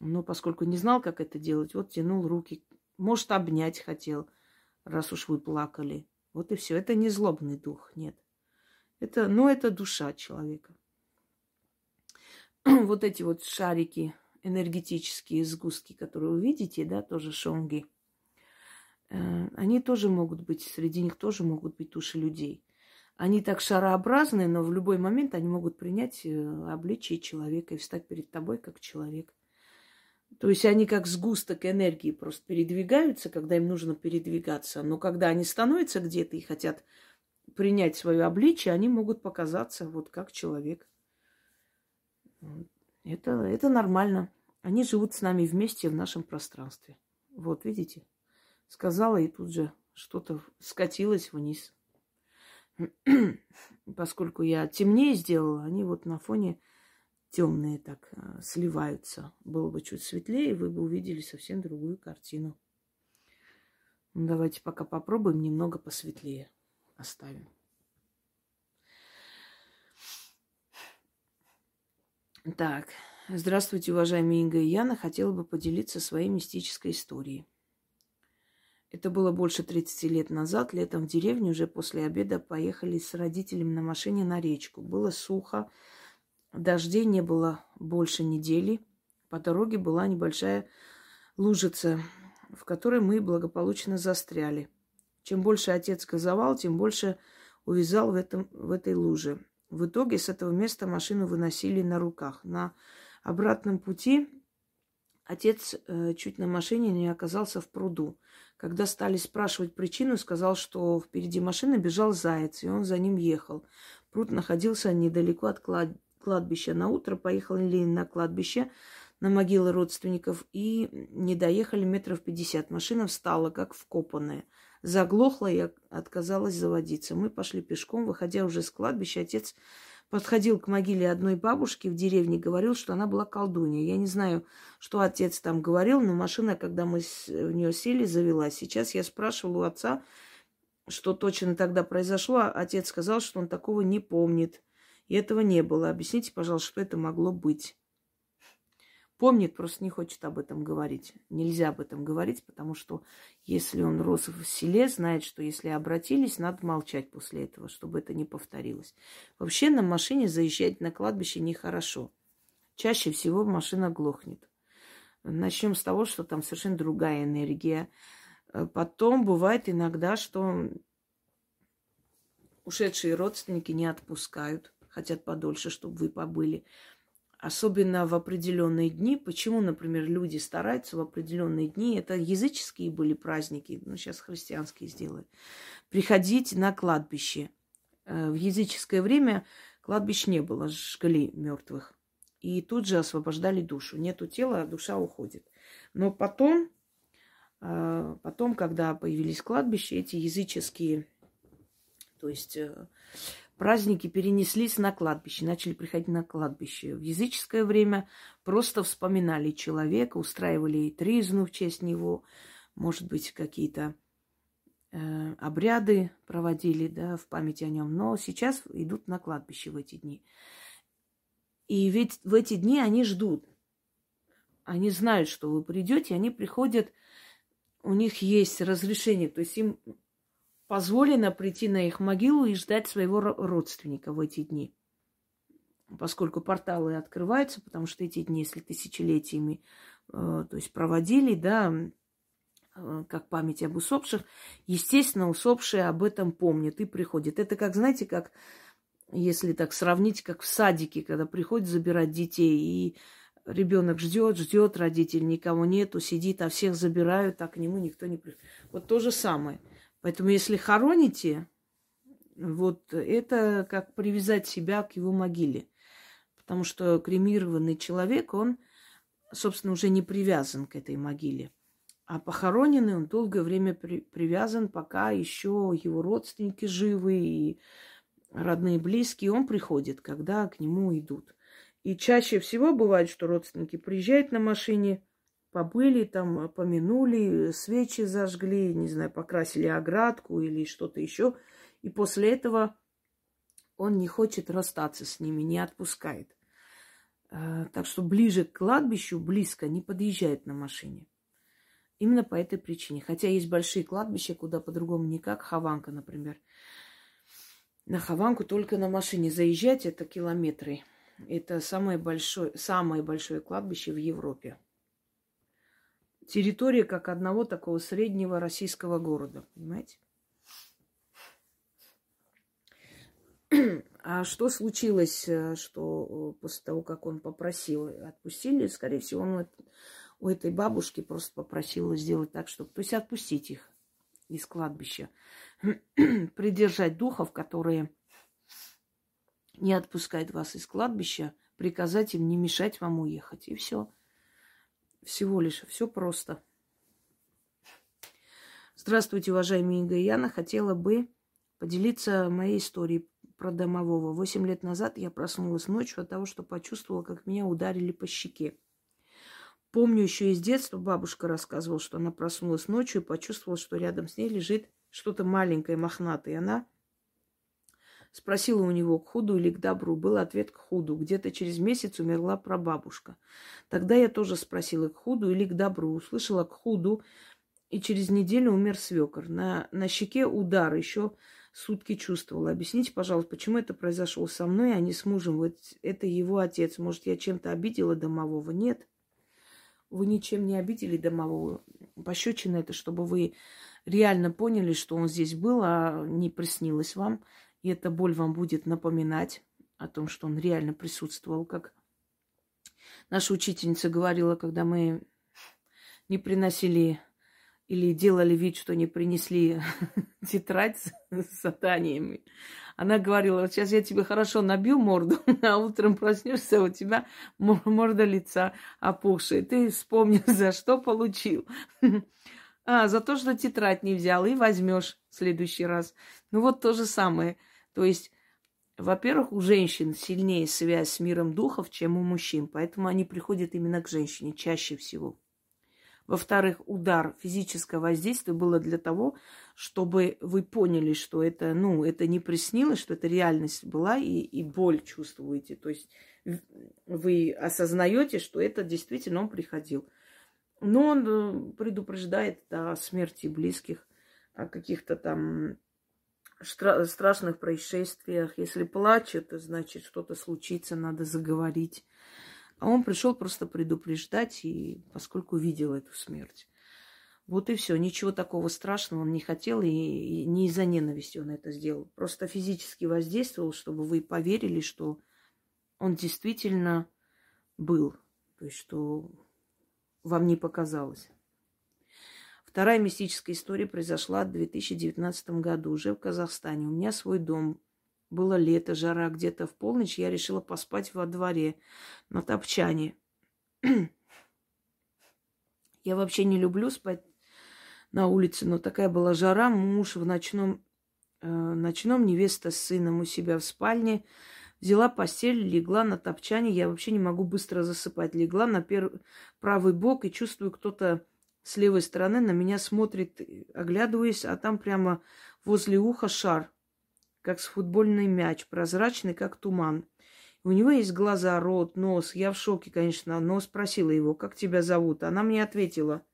Но поскольку не знал, как это делать, вот тянул руки. Может, обнять хотел, раз уж вы плакали. Вот и все. Это не злобный дух, нет. Это, ну, это душа человека. вот эти вот шарики, энергетические сгустки, которые вы видите, да, тоже шонги, э, они тоже могут быть, среди них тоже могут быть души людей. Они так шарообразные, но в любой момент они могут принять э, обличие человека и встать перед тобой как человек. То есть они как сгусток энергии просто передвигаются, когда им нужно передвигаться. Но когда они становятся где-то и хотят принять свое обличие, они могут показаться вот как человек. Это, это нормально. Они живут с нами вместе в нашем пространстве. Вот, видите? Сказала, и тут же что-то скатилось вниз. Поскольку я темнее сделала, они вот на фоне темные так а, сливаются. Было бы чуть светлее, вы бы увидели совсем другую картину. Ну, давайте пока попробуем немного посветлее оставим. Так, здравствуйте, уважаемые Инга и Яна. Хотела бы поделиться своей мистической историей. Это было больше 30 лет назад. Летом в деревню уже после обеда поехали с родителями на машине на речку. Было сухо, дождей не было больше недели. По дороге была небольшая лужица, в которой мы благополучно застряли. Чем больше отец газовал, тем больше увязал в, этом, в этой луже. В итоге с этого места машину выносили на руках. На обратном пути отец э, чуть на машине не оказался в пруду. Когда стали спрашивать причину, сказал, что впереди машины бежал заяц, и он за ним ехал. Пруд находился недалеко от клад... кладбища. На утро поехали на кладбище, на могилы родственников, и не доехали метров пятьдесят. Машина встала, как вкопанная. Заглохла и отказалась заводиться. Мы пошли пешком, выходя уже с кладбища, отец подходил к могиле одной бабушки в деревне, говорил, что она была колдунья. Я не знаю, что отец там говорил, но машина, когда мы в нее сели, завелась. Сейчас я спрашивала у отца, что точно тогда произошло. А отец сказал, что он такого не помнит. И этого не было. Объясните, пожалуйста, что это могло быть. Помнит, просто не хочет об этом говорить. Нельзя об этом говорить, потому что если он рос в селе, знает, что если обратились, надо молчать после этого, чтобы это не повторилось. Вообще на машине заезжать на кладбище нехорошо. Чаще всего машина глохнет. Начнем с того, что там совершенно другая энергия. Э, потом бывает иногда, что ушедшие родственники не отпускают, хотят подольше, чтобы вы побыли особенно в определенные дни. Почему, например, люди стараются в определенные дни, это языческие были праздники, ну сейчас христианские сделают, приходить на кладбище. Э, в языческое время кладбищ не было, жгли мертвых. И тут же освобождали душу. Нету тела, а душа уходит. Но потом, э, потом, когда появились кладбища, эти языческие, то есть э, праздники перенеслись на кладбище, начали приходить на кладбище. В языческое время просто вспоминали человека, устраивали тризну в честь него, может быть, какие-то э, обряды проводили да, в память о нем. Но сейчас идут на кладбище в эти дни. И ведь в эти дни они ждут. Они знают, что вы придете, они приходят, у них есть разрешение, то есть им позволено прийти на их могилу и ждать своего родственника в эти дни. Поскольку порталы открываются, потому что эти дни, если тысячелетиями э, то есть проводили, да, э, как память об усопших, естественно, усопшие об этом помнят и приходят. Это как, знаете, как, если так сравнить, как в садике, когда приходят забирать детей, и ребенок ждет, ждет, родитель никого нету, сидит, а всех забирают, а к нему никто не приходит. Вот то же самое – Поэтому если хороните, вот это как привязать себя к его могиле. Потому что кремированный человек, он, собственно, уже не привязан к этой могиле. А похороненный он долгое время при, привязан, пока еще его родственники живы и родные близкие. Он приходит, когда к нему идут. И чаще всего бывает, что родственники приезжают на машине, побыли там, помянули, свечи зажгли, не знаю, покрасили оградку или что-то еще. И после этого он не хочет расстаться с ними, не отпускает. Э, так что ближе к кладбищу, близко, не подъезжает на машине. Именно по этой причине. Хотя есть большие кладбища, куда по-другому никак. Хованка, например. На Хованку только на машине заезжать это километры. Это самое большое, самое большое кладбище в Европе территория как одного такого среднего российского города, понимаете? А что случилось, э, что э, после того, как он попросил, отпустили, скорее всего, он у этой бабушки просто попросил сделать так, чтобы... То есть отпустить их из кладбища. Придержать духов, которые не отпускают вас из кладбища, приказать им не мешать вам уехать. И все. Всего лишь. Все просто. Здравствуйте, уважаемые Инга Яна. Хотела бы поделиться моей историей про домового. Восемь лет назад я проснулась ночью от того, что почувствовала, как меня ударили по щеке. Помню еще из детства, бабушка рассказывала, что она проснулась ночью и почувствовала, что рядом с ней лежит что-то маленькое, мохнатое. И она Спросила у него, к худу или к добру. Был ответ к худу. Где-то через месяц умерла прабабушка. Тогда я тоже спросила, к худу или к добру. Услышала к худу, и через неделю умер свекор. На, на щеке удар, еще сутки чувствовала. Объясните, пожалуйста, почему это произошло со мной, а не с мужем? Вот это его отец. Может, я чем-то обидела домового? Нет. Вы ничем не обидели домового. Пощечина это, чтобы вы реально поняли, что он здесь был, а не приснилось вам. И эта боль вам будет напоминать о том, что он реально присутствовал, как наша учительница говорила, когда мы не приносили или делали вид, что не принесли тетрадь с заданиями. Она говорила, вот сейчас я тебе хорошо набью морду, а утром проснешься, у тебя морда лица опухшая. Ты вспомнил, за что получил. А, за то, что тетрадь не взял, и возьмешь в следующий раз. Ну вот то же самое. То есть, во-первых, у женщин сильнее связь с миром духов, чем у мужчин. Поэтому они приходят именно к женщине чаще всего. Во-вторых, удар, физическое воздействие было для того, чтобы вы поняли, что это, ну, это не приснилось, что это реальность была, и, и боль чувствуете. То есть вы осознаете, что это действительно он приходил. Но он э, предупреждает о смерти близких, о каких-то там страшных происшествиях. Если плачет, значит что-то случится, надо заговорить. А он пришел просто предупреждать, и поскольку видел эту смерть. Вот и все. Ничего такого страшного он не хотел, и, и не из-за ненависти он это сделал. Просто физически воздействовал, чтобы вы поверили, что он действительно был. То есть, что вам не показалось. Вторая мистическая история произошла в 2019 году, уже в Казахстане. У меня свой дом. Было лето, жара, где-то в полночь я решила поспать во дворе на топчане. я вообще не люблю спать на улице, но такая была жара. Муж в ночном, э, ночном невеста с сыном у себя в спальне – Взяла постель, легла на топчане. Я вообще не могу быстро засыпать. Легла на пер... правый бок и чувствую, кто-то с левой стороны на меня смотрит, оглядываясь, а там прямо возле уха шар, как с футбольный мяч, прозрачный, как туман. У него есть глаза, рот, нос. Я в шоке, конечно, но спросила его, как тебя зовут. Она мне ответила –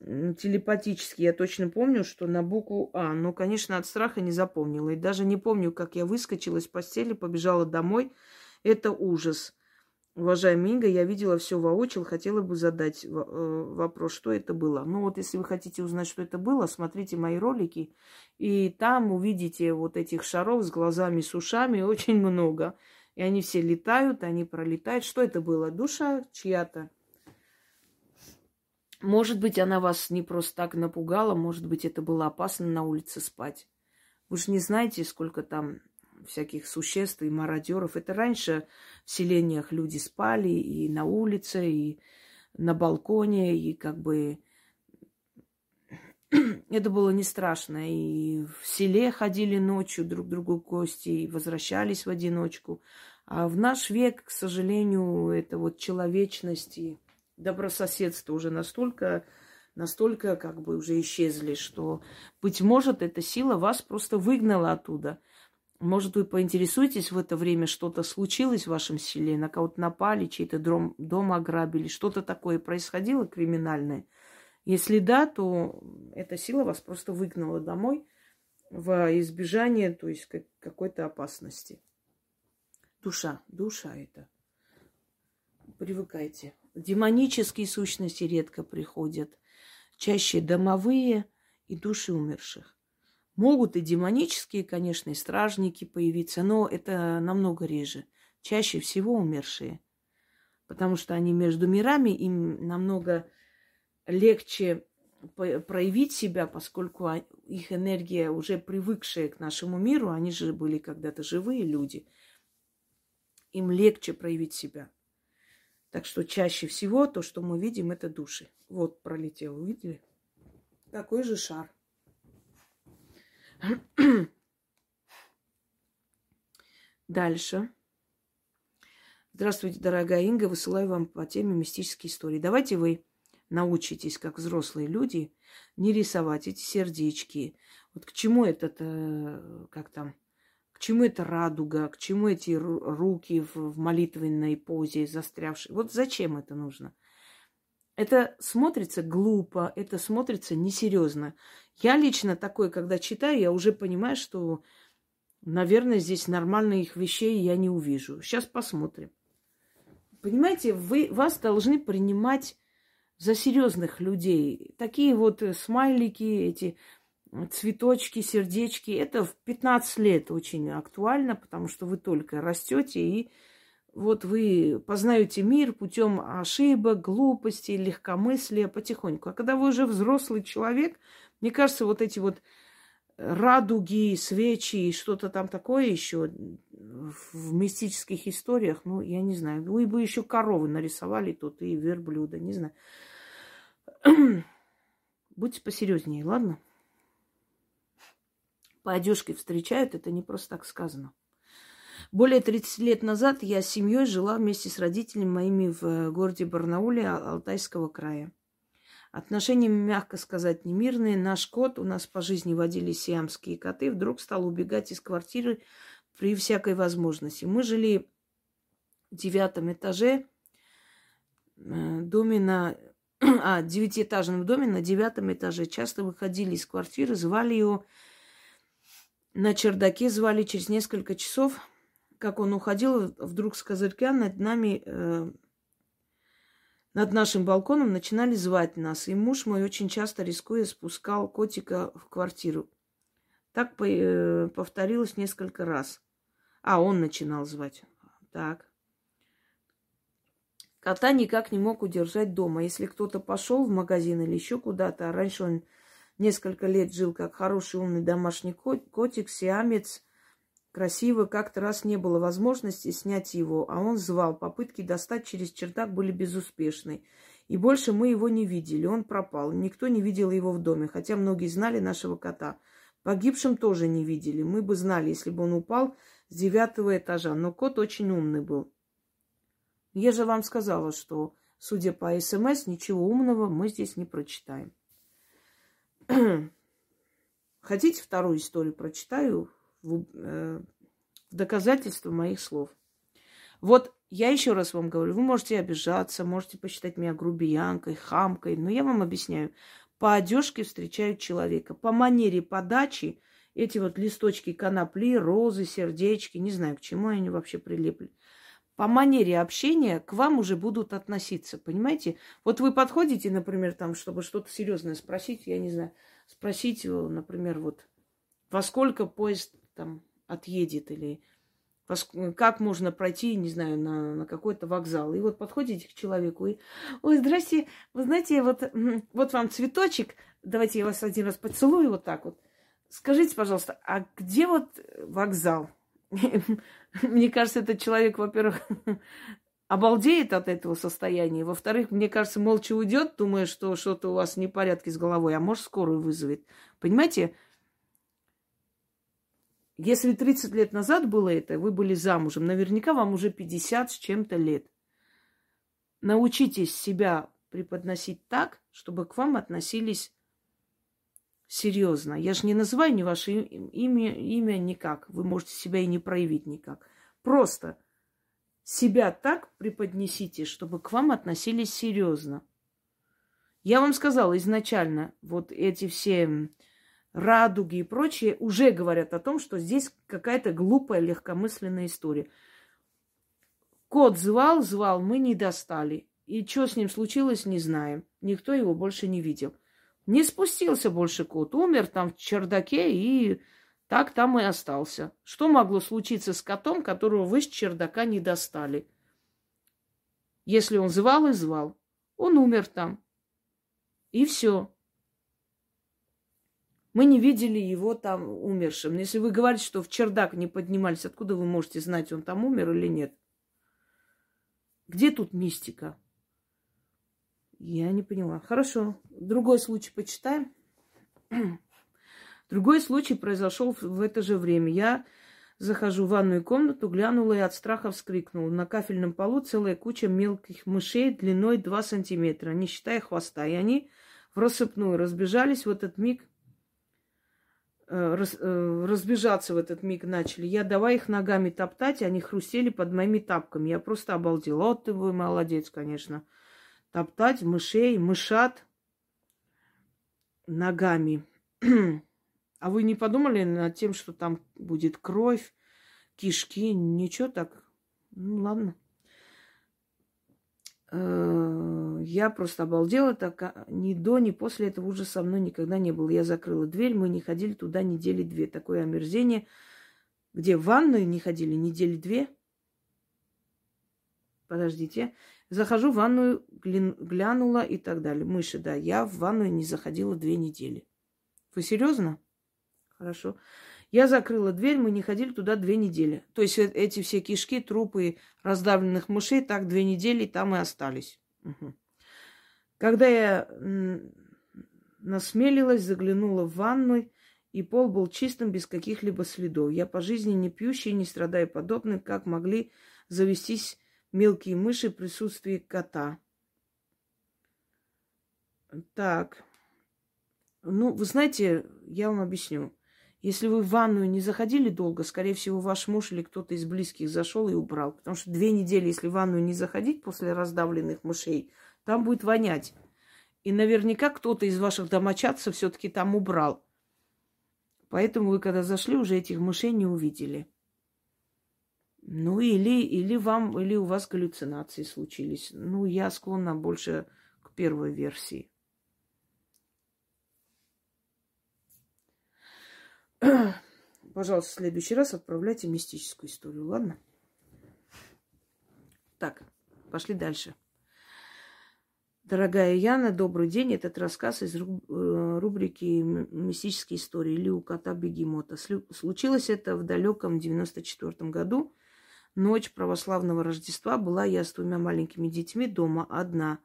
телепатически. Я точно помню, что на букву А. Но, конечно, от страха не запомнила. И даже не помню, как я выскочила из постели, побежала домой. Это ужас. Уважаемый Инга, я видела все воочию, хотела бы задать э, вопрос, что это было. Ну вот, если вы хотите узнать, что это было, смотрите мои ролики, и там увидите вот этих шаров с глазами, с ушами очень много. И они все летают, они пролетают. Что это было? Душа чья-то? Может быть, она вас не просто так напугала, может быть, это было опасно на улице спать. Вы же не знаете, сколько там всяких существ и мародеров. Это раньше в селениях люди спали и на улице, и на балконе, и как бы это было не страшно. И в селе ходили ночью друг к другу гости, и возвращались в одиночку. А в наш век, к сожалению, это вот человечность и добрососедство уже настолько, настолько как бы уже исчезли, что, быть может, эта сила вас просто выгнала оттуда. Может, вы поинтересуетесь в это время, что-то случилось в вашем селе, на кого-то напали, чей-то дом, дом ограбили, что-то такое происходило криминальное. Если да, то эта сила вас просто выгнала домой в избежание, то есть какой-то опасности. Душа, душа это. Привыкайте. Демонические сущности редко приходят. Чаще домовые и души умерших. Могут и демонические, конечно, и стражники появиться, но это намного реже. Чаще всего умершие. Потому что они между мирами, им намного легче проявить себя, поскольку их энергия уже привыкшая к нашему миру, они же были когда-то живые люди, им легче проявить себя. Так что чаще всего то, что мы видим, это души. Вот пролетел, увидели? Такой же шар. Дальше. Здравствуйте, дорогая Инга. Высылаю вам по теме мистические истории. Давайте вы научитесь, как взрослые люди, не рисовать эти сердечки. Вот к чему этот, э, как там, К чему эта радуга? К чему эти руки в молитвенной позе застрявшие? Вот зачем это нужно? Это смотрится глупо, это смотрится несерьезно. Я лично такое, когда читаю, я уже понимаю, что, наверное, здесь нормальных вещей я не увижу. Сейчас посмотрим. Понимаете, вы, вас должны принимать за серьезных людей. Такие вот смайлики, эти цветочки, сердечки, это в 15 лет очень актуально, потому что вы только растете и вот вы познаете мир путем ошибок, глупостей, легкомыслия потихоньку. А когда вы уже взрослый человек, мне кажется, вот эти вот радуги, свечи и что-то там такое еще в мистических историях, ну, я не знаю, вы бы еще коровы нарисовали тут и верблюда, не знаю. Будьте посерьезнее, ладно? По одежке встречают, это не просто так сказано. Более 30 лет назад я с семьей жила вместе с родителями моими в э, городе Барнауле Алтайского края. Отношения, мягко сказать, немирные. Наш кот, у нас по жизни водили сиамские коты, вдруг стал убегать из квартиры при всякой возможности. Мы жили в девятом этаже, э, доме на... А, девятиэтажном доме на девятом этаже. Часто выходили из квартиры, звали его на чердаке, звали через несколько часов – как он уходил, вдруг с козырька над нами, э, над нашим балконом начинали звать нас. И муж мой очень часто, рискуя, спускал котика в квартиру. Так э, повторилось несколько раз. А, он начинал звать. Так. Кота никак не мог удержать дома. Если кто-то пошел в магазин или еще куда-то, а раньше он несколько лет жил как хороший умный домашний котик, сиамец, красиво. Как-то раз не было возможности снять его, а он звал. Попытки достать через чердак были безуспешны. И больше мы его не видели. Он пропал. Никто не видел его в доме, хотя многие знали нашего кота. Погибшим тоже не видели. Мы бы знали, если бы он упал с девятого этажа. Но кот очень умный был. Я же вам сказала, что, судя по СМС, ничего умного мы здесь не прочитаем. Хотите вторую историю прочитаю? В, э, в доказательство моих слов. Вот я еще раз вам говорю, вы можете обижаться, можете посчитать меня грубиянкой, хамкой, но я вам объясняю. По одежке встречают человека, по манере подачи эти вот листочки конопли, розы, сердечки, не знаю, к чему они вообще прилепли. По манере общения к вам уже будут относиться, понимаете? Вот вы подходите, например, там, чтобы что-то серьезное спросить, я не знаю, спросить, например, вот во сколько поезд там отъедет или как можно пройти, не знаю, на, на какой-то вокзал. И вот подходите к человеку и, ой, здрасте, вы знаете, вот, вот вам цветочек, давайте я вас один раз поцелую вот так вот. Скажите, пожалуйста, а где вот вокзал? Мне кажется, этот человек, во-первых, обалдеет от этого состояния. Во-вторых, мне кажется, молча уйдет, думая, что что-то у вас в порядке с головой, а может, скорую вызовет. Понимаете? Если 30 лет назад было это, вы были замужем, наверняка вам уже 50 с чем-то лет. Научитесь себя преподносить так, чтобы к вам относились серьезно. Я же не называю ни ваше имя, имя никак. Вы можете себя и не проявить никак. Просто себя так преподнесите, чтобы к вам относились серьезно. Я вам сказала изначально, вот эти все радуги и прочее уже говорят о том, что здесь какая-то глупая, легкомысленная история. Кот звал, звал, мы не достали. И что с ним случилось, не знаем. Никто его больше не видел. Не спустился больше кот, умер там в чердаке и так там и остался. Что могло случиться с котом, которого вы с чердака не достали? Если он звал и звал, он умер там. И все. Мы не видели его там умершим. Но если вы говорите, что в чердак не поднимались, откуда вы можете знать, он там умер или нет? Где тут мистика? Я не поняла. Хорошо. Другой случай почитаем. Другой случай произошел в это же время. Я захожу в ванную комнату, глянула и от страха вскрикнула. На кафельном полу целая куча мелких мышей длиной 2 сантиметра, не считая хвоста. И они в рассыпную разбежались в этот миг разбежаться в этот миг начали. Я давай их ногами топтать, они хрустели под моими тапками. Я просто обалдела. Вот ты вы молодец, конечно. Топтать мышей, мышат ногами. а вы не подумали над тем, что там будет кровь, кишки? Ничего так. Ну, ладно. Э, я просто обалдела, так а, ни до, ни после этого уже со мной никогда не было. Я закрыла дверь, мы не ходили туда недели две. Такое омерзение, где в ванную не ходили недели две. Подождите. Захожу в ванную, глянула и так далее. Мыши, да. Я в ванную не заходила две недели. Вы серьезно? Хорошо. Я закрыла дверь, мы не ходили туда две недели. То есть э, эти все кишки, трупы раздавленных мышей так две недели там и остались. Угу. Когда я насмелилась, заглянула в ванную, и пол был чистым, без каких-либо следов. Я по жизни не пьющий, не страдаю подобным, как могли завестись мелкие мыши в присутствии кота. Так. Ну, вы знаете, я вам объясню. Если вы в ванную не заходили долго, скорее всего, ваш муж или кто-то из близких зашел и убрал. Потому что две недели, если в ванную не заходить после раздавленных мышей, там будет вонять. И наверняка кто-то из ваших домочадцев все-таки там убрал. Поэтому вы, когда зашли, уже этих мышей не увидели. Ну, или, или вам, или у вас галлюцинации случились. Ну, я склонна больше к первой версии. Пожалуйста, в следующий раз отправляйте мистическую историю, ладно? Так, пошли дальше. Дорогая Яна, добрый день. Этот рассказ из э, рубрики «Мистические истории» или «У кота бегемота». Случилось это в далеком 94 году. Ночь православного Рождества была я с двумя маленькими детьми дома одна.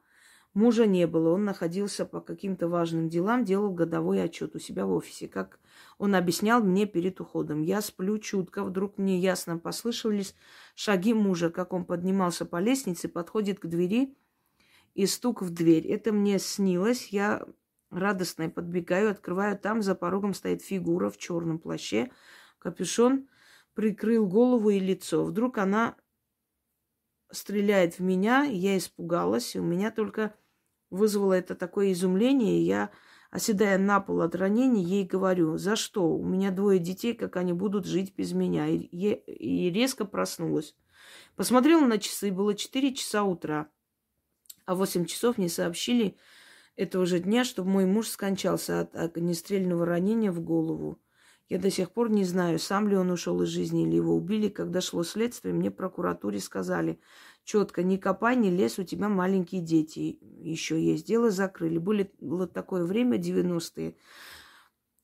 Мужа не было, он находился по каким-то важным делам, делал годовой отчет у себя в офисе. Как он объяснял мне перед уходом. Я сплю чутко, вдруг мне ясно послышались шаги мужа, как он поднимался по лестнице, подходит к двери и стук в дверь. Это мне снилось, я радостно подбегаю, открываю, там за порогом стоит фигура в черном плаще, капюшон прикрыл голову и лицо. Вдруг она стреляет в меня, я испугалась, и у меня только вызвало это такое изумление. Я, оседая на пол от ранений, ей говорю, за что? У меня двое детей, как они будут жить без меня? И, и резко проснулась. Посмотрела на часы, было 4 часа утра. А в 8 часов мне сообщили этого же дня, что мой муж скончался от огнестрельного ранения в голову. Я до сих пор не знаю, сам ли он ушел из жизни или его убили. Когда шло следствие, мне прокуратуре сказали, четко, не копай, не лезь, у тебя маленькие дети еще есть. Дело закрыли. Были, было такое время, 90-е.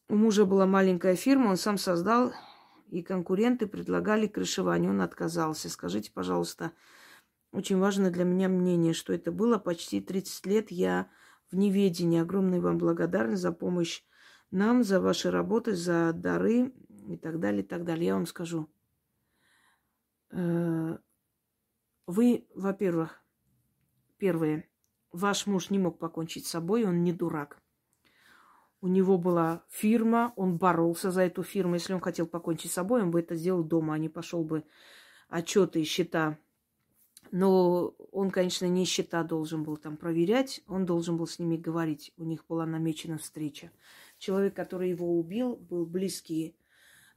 У мужа была маленькая фирма, он сам создал, и конкуренты предлагали крышевание. Он отказался. Скажите, пожалуйста, очень важно для меня мнение, что это было почти 30 лет. Я в неведении. Огромная вам благодарность за помощь нам за ваши работы, за дары и так далее, и так далее. Я вам скажу. Э, вы, во-первых, первое, ваш муж не мог покончить с собой, он не дурак. У него была фирма, он боролся за эту фирму. Если он хотел покончить с собой, он бы это сделал дома, а не пошел бы отчеты и счета. Но он, конечно, не счета должен был там проверять, он должен был с ними говорить. У них была намечена встреча. Человек, который его убил, был близкий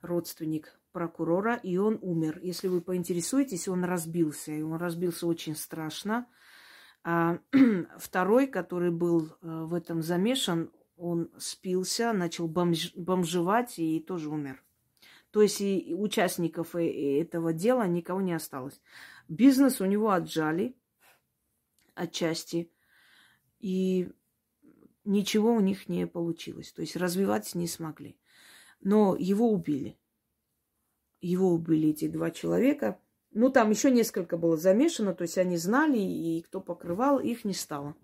родственник прокурора, и он умер. Если вы поинтересуетесь, он разбился, и он разбился очень страшно. А второй, который был э, в этом замешан, он спился, начал бомж, бомжевать и тоже умер. То есть и участников этого дела никого не осталось. Бизнес у него отжали отчасти. И ничего у них не получилось. То есть развиваться не смогли. Но его убили. Его убили эти два человека. Ну, там еще несколько было замешано, то есть они знали, и кто покрывал, их не стало.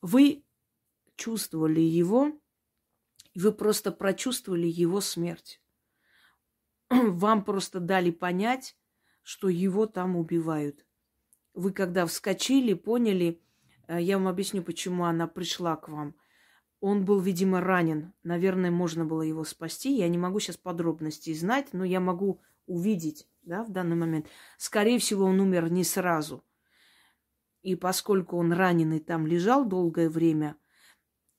Вы чувствовали его, вы просто прочувствовали его смерть. Вам просто дали понять, что его там убивают. Вы когда вскочили, поняли, Э, я вам объясню, почему она пришла к вам. Он был, видимо, ранен. Наверное, можно было его спасти. Я не могу сейчас подробностей знать, но я могу увидеть, да, в данный момент. Скорее всего, он умер не сразу. И поскольку он раненый там лежал долгое время,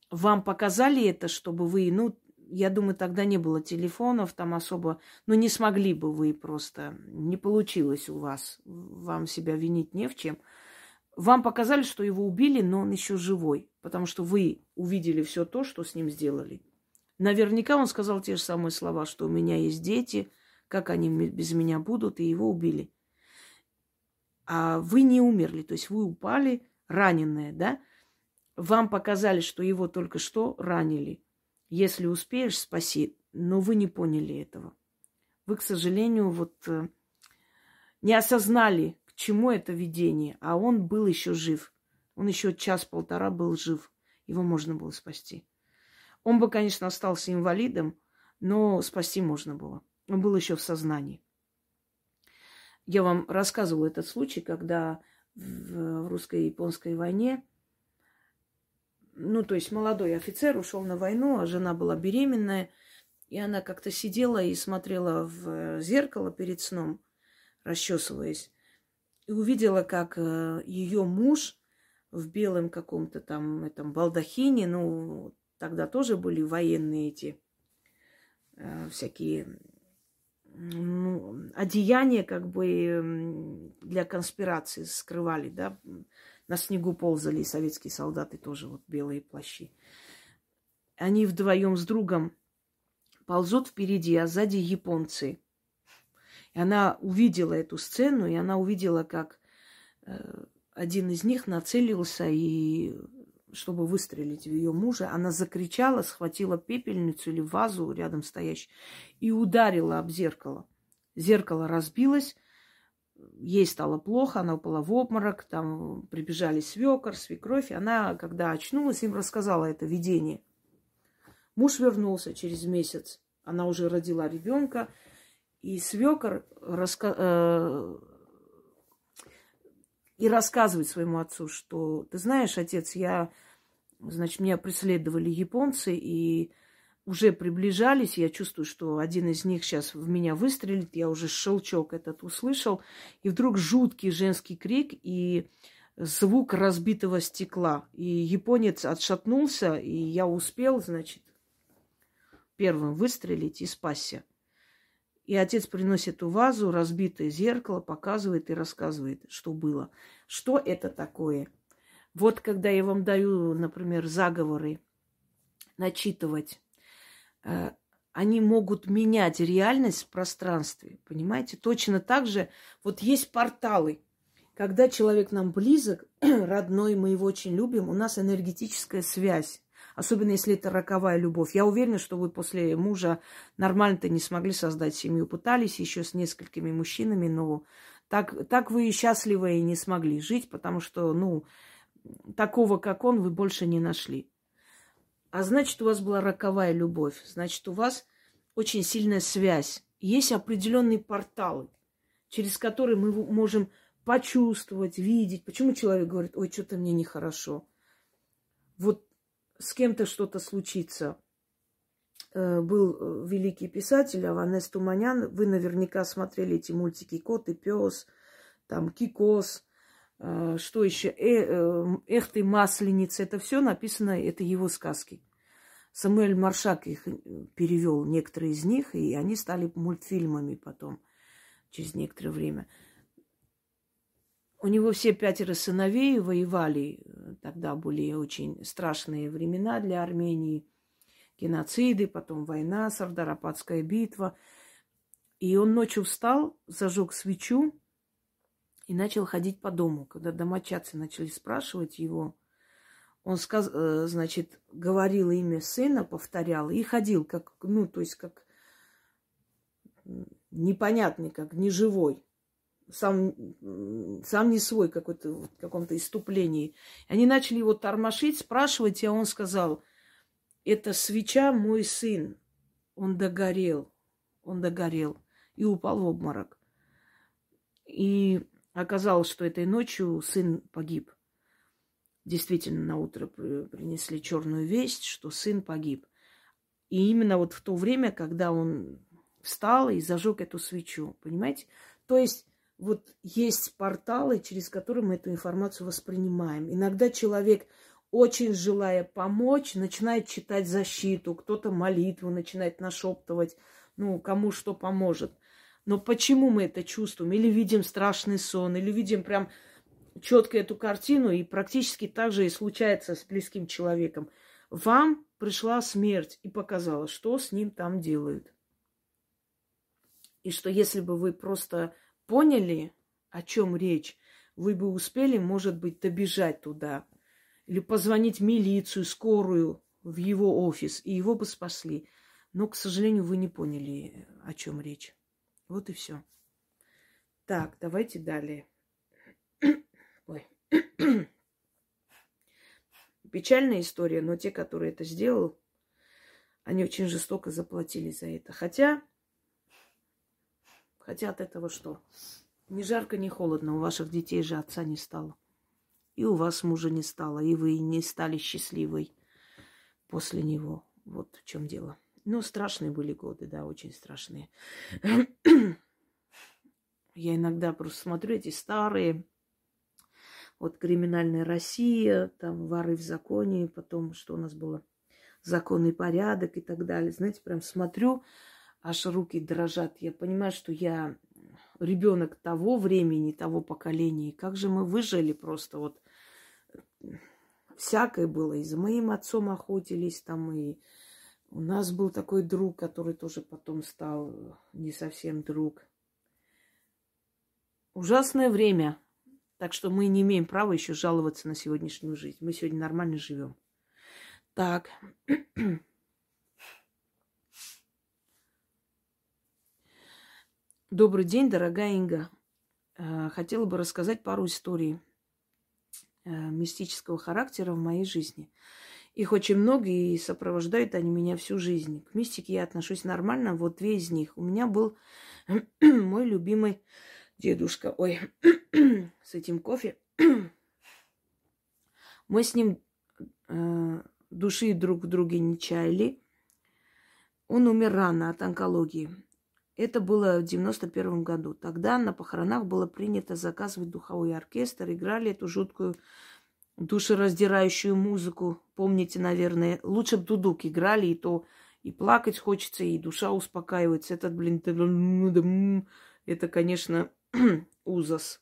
вам показали это, чтобы вы, ну, я думаю, тогда не было телефонов там особо, но не смогли бы вы просто, не получилось у вас, вам себя винить не в чем. Вам показали, что его убили, но он еще живой, потому что вы увидели все то, что с ним сделали. Наверняка он сказал те же самые слова, что у меня есть дети, как они без меня будут, и его убили. А вы не умерли, то есть вы упали раненые, да? Вам показали, что его только что ранили. Если успеешь, спаси. Но вы не поняли этого. Вы, к сожалению, вот э, не осознали, чему это видение. А он был еще жив. Он еще час-полтора был жив. Его можно было спасти. Он бы, конечно, остался инвалидом, но спасти можно было. Он был еще в сознании. Я вам рассказывала этот случай, когда в русско-японской войне ну, то есть молодой офицер ушел на войну, а жена была беременная, и она как-то сидела и смотрела в зеркало перед сном, расчесываясь, и увидела, как э, ее муж в белом каком-то там этом балдахине, ну, тогда тоже были военные эти э, всякие ну, одеяния как бы для конспирации скрывали, да, на снегу ползали советские солдаты тоже, вот белые плащи. Они вдвоем с другом ползут впереди, а сзади японцы. И она увидела эту сцену, и она увидела, как э, один из них нацелился и чтобы выстрелить в ее мужа, она закричала, схватила пепельницу или вазу рядом стоящую и ударила об зеркало. Зеркало разбилось, ей стало плохо, она упала в обморок, там прибежали свекор, свекровь. И она, когда очнулась, им рассказала это видение. Муж вернулся через месяц. Она уже родила ребенка. И свекор раска... э... и рассказывает своему отцу, что ты знаешь, отец, я, значит, меня преследовали японцы, и уже приближались. Я чувствую, что один из них сейчас в меня выстрелит. Я уже щелчок этот услышал. И вдруг жуткий женский крик и звук разбитого стекла. И японец отшатнулся, и я успел, значит, первым выстрелить и спасся. И отец приносит эту вазу, разбитое зеркало, показывает и рассказывает, что было. Что это такое? Вот когда я вам даю, например, заговоры начитывать, Э, они могут менять реальность в пространстве, понимаете? Точно так же вот есть порталы. Когда человек нам близок, родной, мы его очень любим, у нас энергетическая связь. Особенно если это роковая любовь. Я уверена, что вы после мужа нормально-то не смогли создать семью. Пытались еще с несколькими мужчинами, но так, так вы и счастливы и не смогли жить, потому что, ну, такого, как он, вы больше не нашли. А значит, у вас была роковая любовь. Значит, у вас очень сильная связь. Есть определенные порталы, через которые мы можем почувствовать, видеть. Почему человек говорит, ой, что-то мне нехорошо. Вот с кем-то что-то случится. Э, был э, великий писатель Аванес Туманян. Вы наверняка смотрели эти мультики «Кот и пес», там «Кикос», э, что еще, «Эх ты, масленица». Это все написано, это его сказки. Самуэль Маршак их перевел, некоторые из них, и они стали мультфильмами потом, через некоторое время. У него все пятеро сыновей воевали. Тогда были очень страшные времена для Армении. Геноциды, потом война, Сардарападская битва. И он ночью встал, зажег свечу и начал ходить по дому. Когда домочадцы начали спрашивать его, он, сказ, э, значит, говорил имя сына, повторял и ходил, как, ну, то есть как непонятный, как неживой. Сам, сам не свой какой-то, в каком-то иступлении. Они начали его тормошить, спрашивать, а он сказал, это свеча мой сын. Он догорел, он догорел и упал в обморок. И оказалось, что этой ночью сын погиб. действительно на утро принесли черную весть, что сын погиб. И именно вот в то время, когда он встал и зажег эту свечу, понимаете? То есть вот есть порталы, через которые мы эту информацию воспринимаем. Иногда человек, очень желая помочь, начинает читать защиту, кто-то молитву начинает нашептывать, ну, кому что поможет. Но почему мы это чувствуем? Или видим страшный сон, или видим прям четко эту картину, и практически так же и случается с близким человеком. Вам пришла смерть и показала, что с ним там делают. И что если бы вы просто поняли, о чем речь, вы бы успели, может быть, добежать туда. Или позвонить милицию, скорую в его офис, и его бы спасли. Но, к сожалению, вы не поняли, о чем речь. Вот и все. Так, давайте далее. Ой. Печальная история, но те, которые это сделал, они очень жестоко заплатили за это. Хотя, хотя от этого что? Ни жарко, ни холодно. У ваших детей же отца не стало. И у вас мужа не стало. И вы не стали счастливой после него. Вот в чем дело. Ну, страшные были годы, да, очень страшные. Я иногда просто смотрю эти старые вот криминальная Россия, там воры в законе, потом что у нас было, законный порядок и так далее. Знаете, прям смотрю, аж руки дрожат. Я понимаю, что я ребенок того времени, того поколения. И как же мы выжили просто вот всякое было. И за моим отцом охотились там, и у нас был такой друг, который тоже потом стал не совсем друг. Ужасное время. Так что мы не имеем права еще жаловаться на сегодняшнюю жизнь. Мы сегодня нормально живем. Так. Добрый день, дорогая Инга. Э, хотела бы рассказать пару историй э, мистического характера в моей жизни. Их очень много, и сопровождают они меня всю жизнь. К мистике я отношусь нормально. Вот две из них. У меня был мой любимый дедушка, ой, с этим кофе. Мы с ним э, души друг в друге не чаяли. Он умер рано от онкологии. Это было в 91 году. Тогда на похоронах было принято заказывать духовой оркестр. Играли эту жуткую душераздирающую музыку. Помните, наверное, лучше бы дудук играли, и то и плакать хочется, и душа успокаивается. Этот, блин, это, конечно, ужас.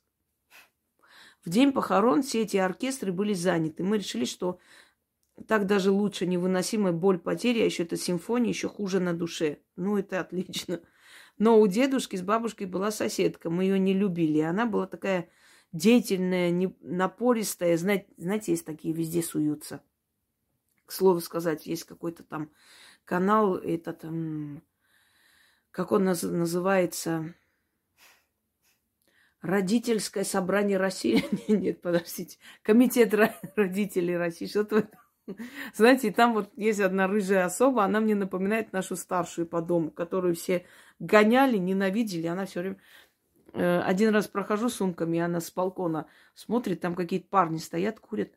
В день похорон все эти оркестры были заняты. Мы решили, что так даже лучше, невыносимая боль потери, а еще это симфония, еще хуже на душе. Ну, это отлично. Но у дедушки с бабушкой была соседка, мы ее не любили. Она была такая деятельная, напористая. Знаете, знаете, есть такие, везде суются. К слову сказать, есть какой-то там канал, этот, как он наз, называется, Родительское собрание России. Нет, подождите. Комитет родителей России. Что-то знаете, там вот есть одна рыжая особа, она мне напоминает нашу старшую по дому, которую все гоняли, ненавидели. Она все время... Э, один раз прохожу сумками, она с балкона смотрит, там какие-то парни стоят, курят.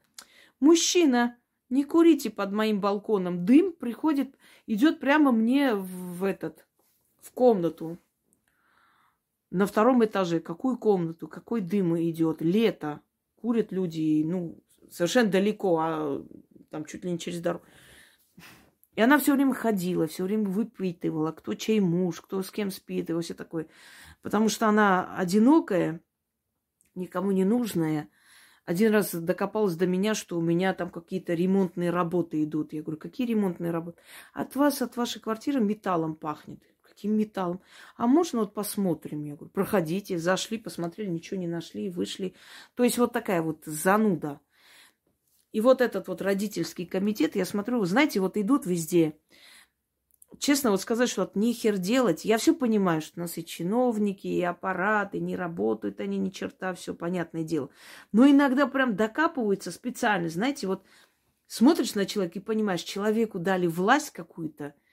Мужчина, не курите под моим балконом. Дым приходит, идет прямо мне в этот, в комнату на втором этаже, какую комнату, какой дым идет, лето, курят люди, ну, совершенно далеко, а там чуть ли не через дорогу. И она все время ходила, все время выпитывала, кто чей муж, кто с кем спит, и все такое. Потому что она одинокая, никому не нужная. Один раз докопалась до меня, что у меня там какие-то ремонтные работы идут. Я говорю, какие ремонтные работы? От вас, от вашей квартиры металлом пахнет каким металлом. А можно вот посмотрим? Я говорю, проходите, зашли, посмотрели, ничего не нашли, вышли. То есть вот такая вот зануда. И вот этот вот родительский комитет, я смотрю, знаете, вот идут везде. Честно вот сказать, что вот нихер делать. Я все понимаю, что у нас и чиновники, и аппараты, не работают они ни черта, все понятное дело. Но иногда прям докапываются специально. Знаете, вот смотришь на человека и понимаешь, человеку дали власть какую-то –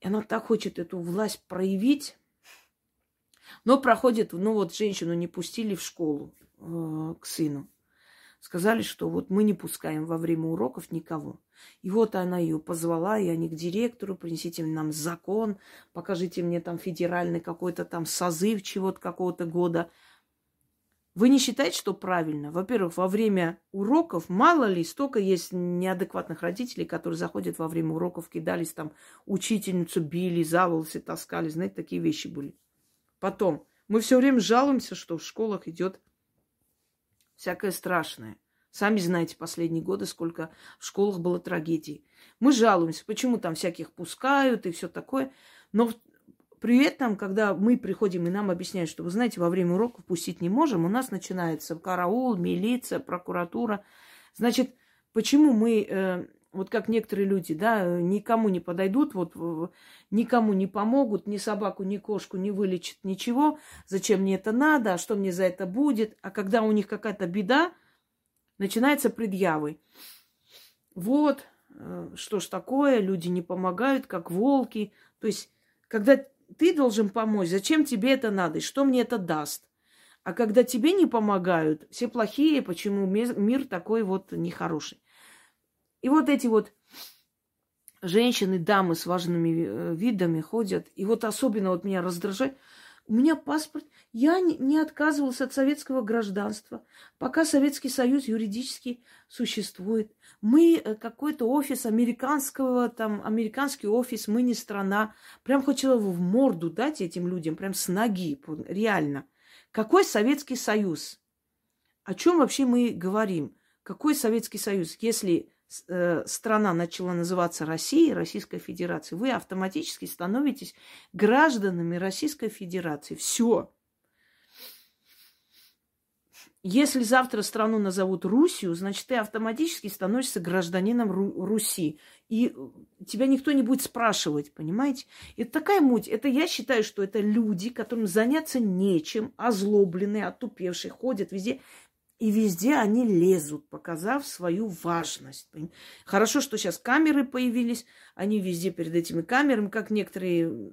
и она так хочет эту власть проявить. Но проходит, ну вот женщину не пустили в школу э, к сыну. Сказали, что вот мы не пускаем во время уроков никого. И вот она ее позвала, и они к директору, принесите нам закон, покажите мне там федеральный какой-то там созыв чего-то какого-то года. Вы не считаете, что правильно? Во-первых, во время уроков, мало ли, столько есть неадекватных родителей, которые заходят во время уроков, кидались там, учительницу били, за волосы таскали. Знаете, такие вещи были. Потом, мы все время жалуемся, что в школах идет всякое страшное. Сами знаете, последние годы, сколько в школах было трагедий. Мы жалуемся, почему там всяких пускают и все такое. Но при этом, когда мы приходим и нам объясняют, что, вы знаете, во время уроков пустить не можем, у нас начинается караул, милиция, прокуратура. Значит, почему мы, э, вот как некоторые люди, да, никому не подойдут, вот никому не помогут, ни собаку, ни кошку не вылечат, ничего, зачем мне это надо, а что мне за это будет, а когда у них какая-то беда, начинается предъявы. Вот, э, что ж такое, люди не помогают, как волки. То есть, когда ты должен помочь, зачем тебе это надо, и что мне это даст? А когда тебе не помогают, все плохие, почему мир такой вот нехороший. И вот эти вот женщины, дамы с важными э, видами ходят. И вот особенно вот меня раздражает, у меня паспорт, я не отказывался от советского гражданства, пока Советский Союз юридически существует. Мы э, какой-то офис американского, там, американский офис, мы не страна. Прям хотела в морду дать этим людям, прям с ноги, реально. Какой Советский Союз? О чем вообще мы говорим? Какой Советский Союз? Если страна начала называться Россией, Российской Федерацией, вы автоматически становитесь гражданами Российской Федерации. Все. Если завтра страну назовут Русью, значит, ты автоматически становишься гражданином Ру- Руси. И тебя никто не будет спрашивать, понимаете? Это такая муть. Это я считаю, что это люди, которым заняться нечем, озлобленные, отупевшие, ходят везде. И везде они лезут, показав свою важность. Хорошо, что сейчас камеры появились, они везде перед этими камерами, как некоторые,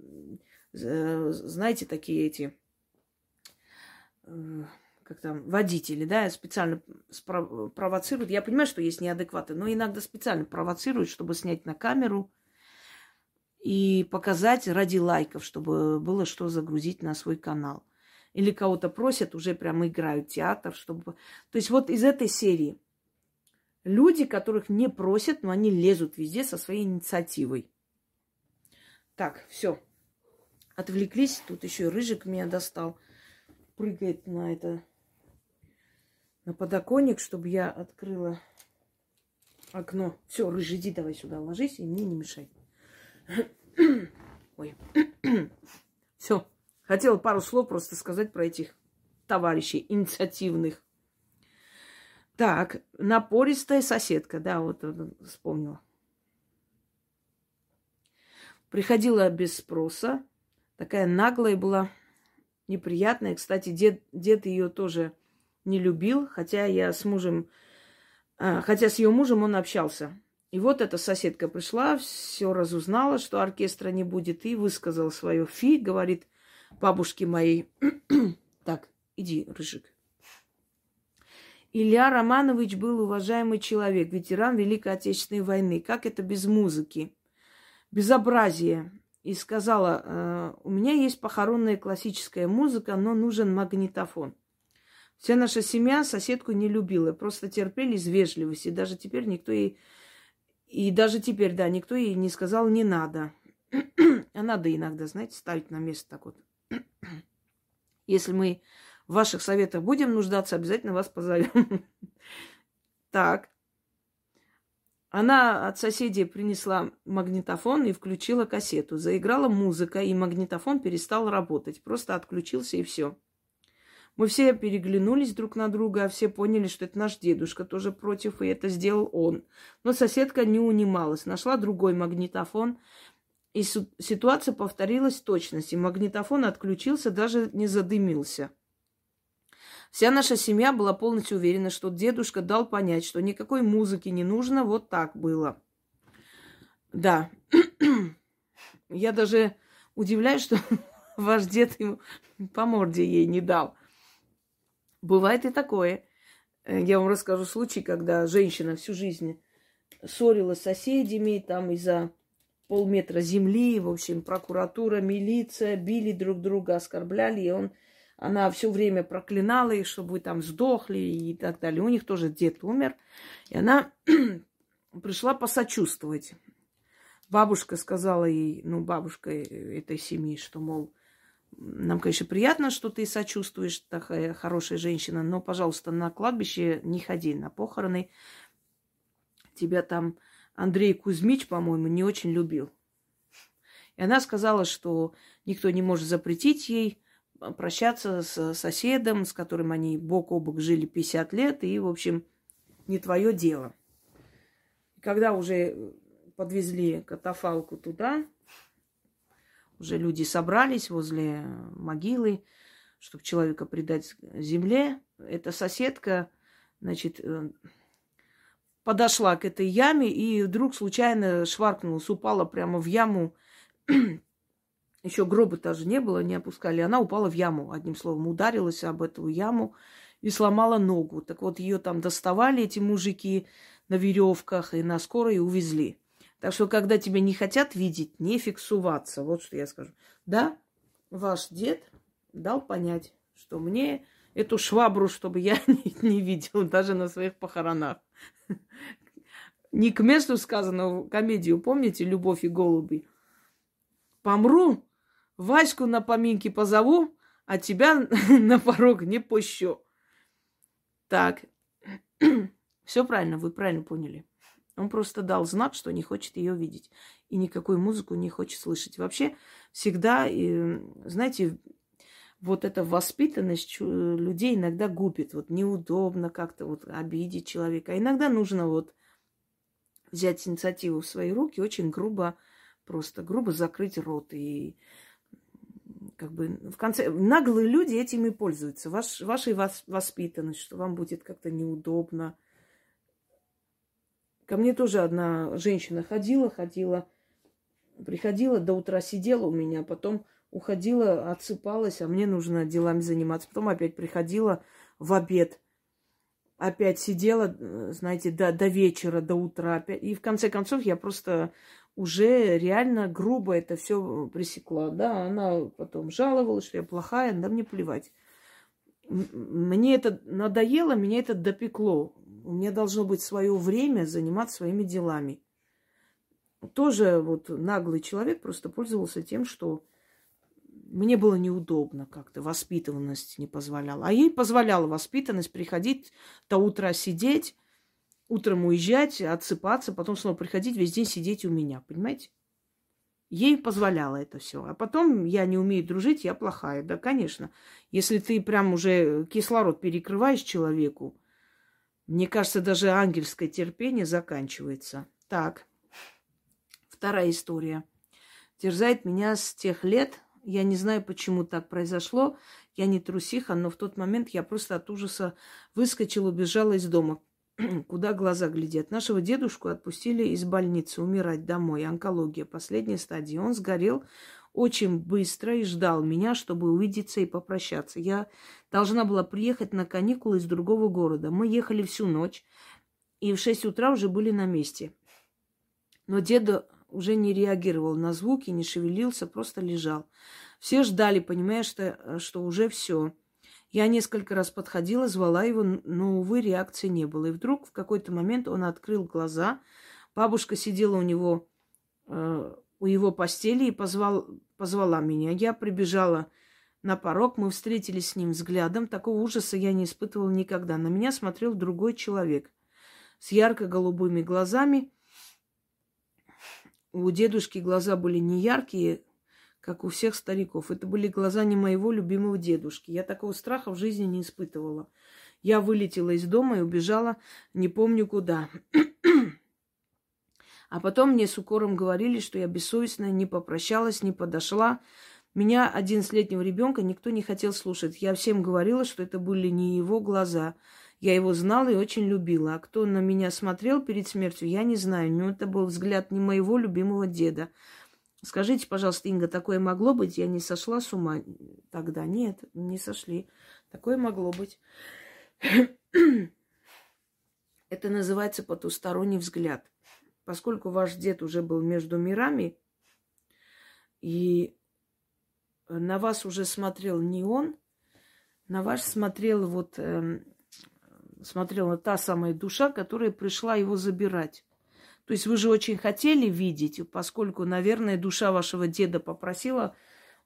знаете, такие эти, э, как там, водители, да, специально провоцируют. Я понимаю, что есть неадекваты, но иногда специально провоцируют, чтобы снять на камеру и показать ради лайков, чтобы было что загрузить на свой канал или кого-то просят, уже прямо играют театр, чтобы... То есть вот из этой серии люди, которых не просят, но они лезут везде со своей инициативой. Так, все. Отвлеклись. Тут еще и рыжик меня достал. Прыгает на это, на подоконник, чтобы я открыла окно. Все, рыжий, иди давай сюда ложись и мне не мешай. Ой. Все. Хотела пару слов просто сказать про этих товарищей инициативных. Так, напористая соседка, да, вот вспомнила. Приходила без спроса, такая наглая была, неприятная. Кстати, дед, дед ее тоже не любил, хотя я с мужем, а, хотя с ее мужем он общался. И вот эта соседка пришла, все разузнала, что оркестра не будет, и высказала свое фи, говорит, бабушки моей. так, иди, Рыжик. Илья Романович был уважаемый человек, ветеран Великой Отечественной войны. Как это без музыки? Безобразие. И сказала, «Э, у меня есть похоронная классическая музыка, но нужен магнитофон. Вся наша семья соседку не любила, просто терпели из вежливости. Даже теперь никто ей... И даже теперь, да, никто ей не сказал «не надо». а надо иногда, знаете, ставить на место так вот. Если мы в ваших советах будем нуждаться, обязательно вас позовем. Так. Она от соседей принесла магнитофон и включила кассету. Заиграла музыка, и магнитофон перестал работать. Просто отключился и все. Мы все переглянулись друг на друга, а все поняли, что это наш дедушка тоже против, и это сделал он. Но соседка не унималась, нашла другой магнитофон, и ситуация повторилась в точности. Магнитофон отключился, даже не задымился. Вся наша семья была полностью уверена, что дедушка дал понять, что никакой музыки не нужно, вот так было. Да. Я даже удивляюсь, что ваш дед ему по морде ей не дал. Бывает и такое. Э, я вам расскажу случай, когда женщина всю жизнь ссорилась с соседями, там из-за полметра земли, в общем, прокуратура, милиция били друг друга, оскорбляли, и он, она все время проклинала их, чтобы вы там сдохли и так далее. У них тоже дед умер, и она пришла посочувствовать. Бабушка сказала ей, ну, бабушка этой семьи, что, мол, нам, конечно, приятно, что ты сочувствуешь, такая хорошая женщина, но, пожалуйста, на кладбище не ходи, на похороны. Тебя там Андрей Кузьмич, по-моему, не очень любил. И она сказала, что никто не может запретить ей прощаться с соседом, с которым они бок о бок жили 50 лет, и, в общем, не твое дело. Когда уже подвезли катафалку туда, уже люди собрались возле могилы, чтобы человека предать земле. Эта соседка, значит, э, подошла к этой яме и вдруг случайно шваркнулась, упала прямо в яму. Еще гроба даже не было, не опускали. Она упала в яму, одним словом, ударилась об эту яму и сломала ногу. Так вот, ее там доставали, эти мужики, на веревках и на скорой увезли. Так что, когда тебя не хотят видеть, не фиксуваться. Вот что я скажу. Да, ваш дед дал понять, что мне эту швабру, чтобы я не, не видел даже на своих похоронах. Не к месту сказано комедию, помните, «Любовь и голуби»? Помру, Ваську на поминки позову, а тебя на порог не пущу. Так, все правильно, вы правильно поняли. Он просто дал знак, что не хочет ее видеть. И никакую музыку не хочет слышать. Вообще всегда, знаете, вот эта воспитанность людей иногда губит. Вот неудобно как-то вот обидеть человека. А иногда нужно вот взять инициативу в свои руки, очень грубо, просто грубо закрыть рот. И как бы в конце... Наглые люди этим и пользуются. Ваш, вашей воспитанностью, что вам будет как-то неудобно. Ко мне тоже одна женщина ходила, ходила, приходила, до утра сидела у меня, потом уходила, отсыпалась, а мне нужно делами заниматься. Потом опять приходила в обед, опять сидела, знаете, до, до вечера, до утра. Опять. И в конце концов я просто уже реально грубо это все пресекла. Да, она потом жаловалась, что я плохая, да мне плевать. Мне это надоело, меня это допекло. У меня должно быть свое время заниматься своими делами. Тоже вот наглый человек просто пользовался тем, что мне было неудобно как-то, воспитанность не позволяла. А ей позволяла воспитанность приходить до утра сидеть, утром уезжать, отсыпаться, потом снова приходить, весь день сидеть у меня, понимаете? Ей позволяло это все. А потом я не умею дружить, я плохая. Да, конечно. Если ты прям уже кислород перекрываешь человеку, мне кажется, даже ангельское терпение заканчивается. Так, вторая история. Терзает меня с тех лет, я не знаю, почему так произошло. Я не трусиха, но в тот момент я просто от ужаса выскочила, убежала из дома. Куда глаза глядят? Нашего дедушку отпустили из больницы умирать домой. Онкология, последняя стадия. Он сгорел очень быстро и ждал меня, чтобы увидеться и попрощаться. Я должна была приехать на каникулы из другого города. Мы ехали всю ночь и в 6 утра уже были на месте. Но деда уже не реагировал на звуки, не шевелился, просто лежал. Все ждали, понимая, что, что уже все. Я несколько раз подходила, звала его, но, увы, реакции не было. И вдруг в какой-то момент он открыл глаза. Бабушка сидела у него, э, у его постели и позвал, позвала меня. Я прибежала на порог, мы встретились с ним взглядом. Такого ужаса я не испытывала никогда. На меня смотрел другой человек с ярко-голубыми глазами – у дедушки глаза были не яркие, как у всех стариков. Это были глаза не моего любимого дедушки. Я такого страха в жизни не испытывала. Я вылетела из дома и убежала не помню куда. А потом мне с укором говорили, что я бессовестная, не попрощалась, не подошла. Меня, одиннадцатилетнего ребенка, никто не хотел слушать. Я всем говорила, что это были не его глаза. Я его знала и очень любила. А кто на меня смотрел перед смертью, я не знаю. Но это был взгляд не моего любимого деда. Скажите, пожалуйста, Инга, такое могло быть? Я не сошла с ума тогда? Нет, не сошли. Такое могло быть. Это называется потусторонний взгляд. Поскольку ваш дед уже был между мирами, и на вас уже смотрел не он, на вас смотрел вот э, смотрела та самая душа, которая пришла его забирать. То есть вы же очень хотели видеть, поскольку, наверное, душа вашего деда попросила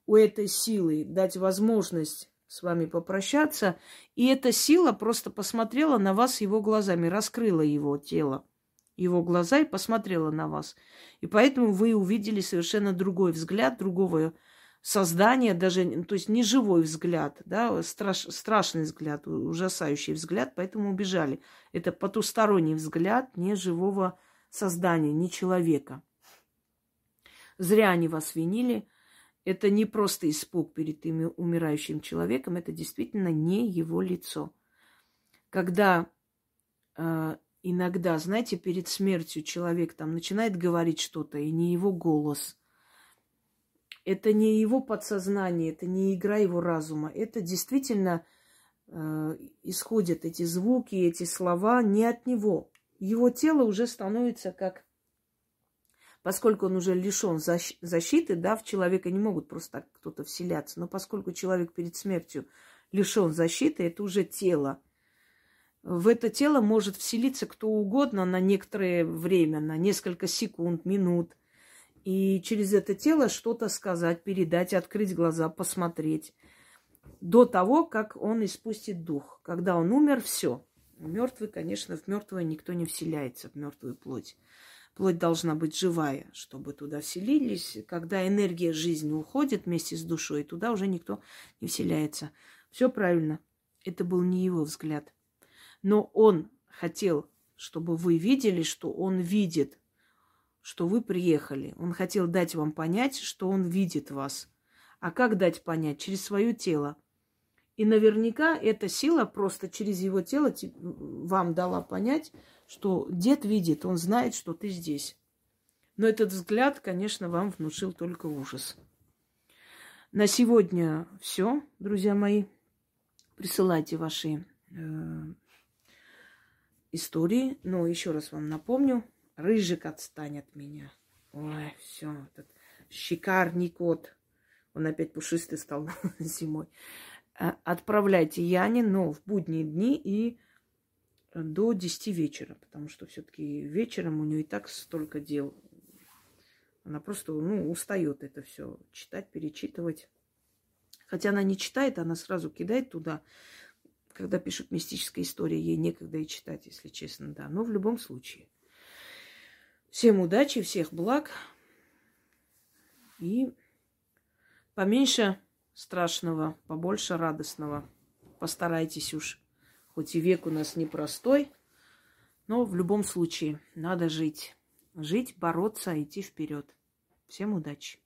у этой силы дать возможность с вами попрощаться, и эта сила просто посмотрела на вас его глазами, раскрыла его тело, его глаза и посмотрела на вас. И поэтому вы увидели совершенно другой взгляд, другого создания, даже, то есть не живой взгляд, да, страш, страшный взгляд, ужасающий взгляд, поэтому убежали. Это потусторонний взгляд не живого создания, не человека. Зря они вас винили. Это не просто испуг перед умирающим человеком, это действительно не его лицо. Когда э, иногда, знаете, перед смертью человек там начинает говорить что-то, и не его голос – это не его подсознание, это не игра его разума. Это действительно э, исходят эти звуки, эти слова не от него. Его тело уже становится как, поскольку он уже лишен защиты, да, в человека не могут просто так кто-то вселяться, но поскольку человек перед смертью лишен защиты, это уже тело. В это тело может вселиться кто угодно на некоторое время, на несколько секунд, минут – и через это тело что-то сказать, передать, открыть глаза, посмотреть. До того, как он испустит дух. Когда он умер, все. Мертвый, конечно, в мертвое никто не вселяется, в мертвую плоть. Плоть должна быть живая, чтобы туда вселились. Когда энергия жизни уходит вместе с душой, туда уже никто не вселяется. Все правильно. Это был не его взгляд. Но он хотел, чтобы вы видели, что он видит что вы приехали. Он хотел дать вам понять, что он видит вас. А как дать понять? Через свое тело. И наверняка эта сила просто через его тело вам дала понять, что дед видит, он знает, что ты здесь. Но этот взгляд, конечно, вам внушил только ужас. На сегодня все, друзья мои. Присылайте ваши э, истории. Но еще раз вам напомню, Рыжик отстань от меня. Ой, все, этот шикарный кот. Он опять пушистый стал зимой. Э, отправляйте Яне, но в будние дни и до 10 вечера, потому что все-таки вечером у нее и так столько дел. Она просто ну, устает это все читать, перечитывать. Хотя она не читает, она сразу кидает туда. Когда пишут мистические истории, ей некогда и читать, если честно, да. Но в любом случае. Всем удачи, всех благ. И поменьше страшного, побольше радостного. Постарайтесь уж. Хоть и век у нас непростой, но в любом случае надо жить. Жить, бороться, идти вперед. Всем удачи.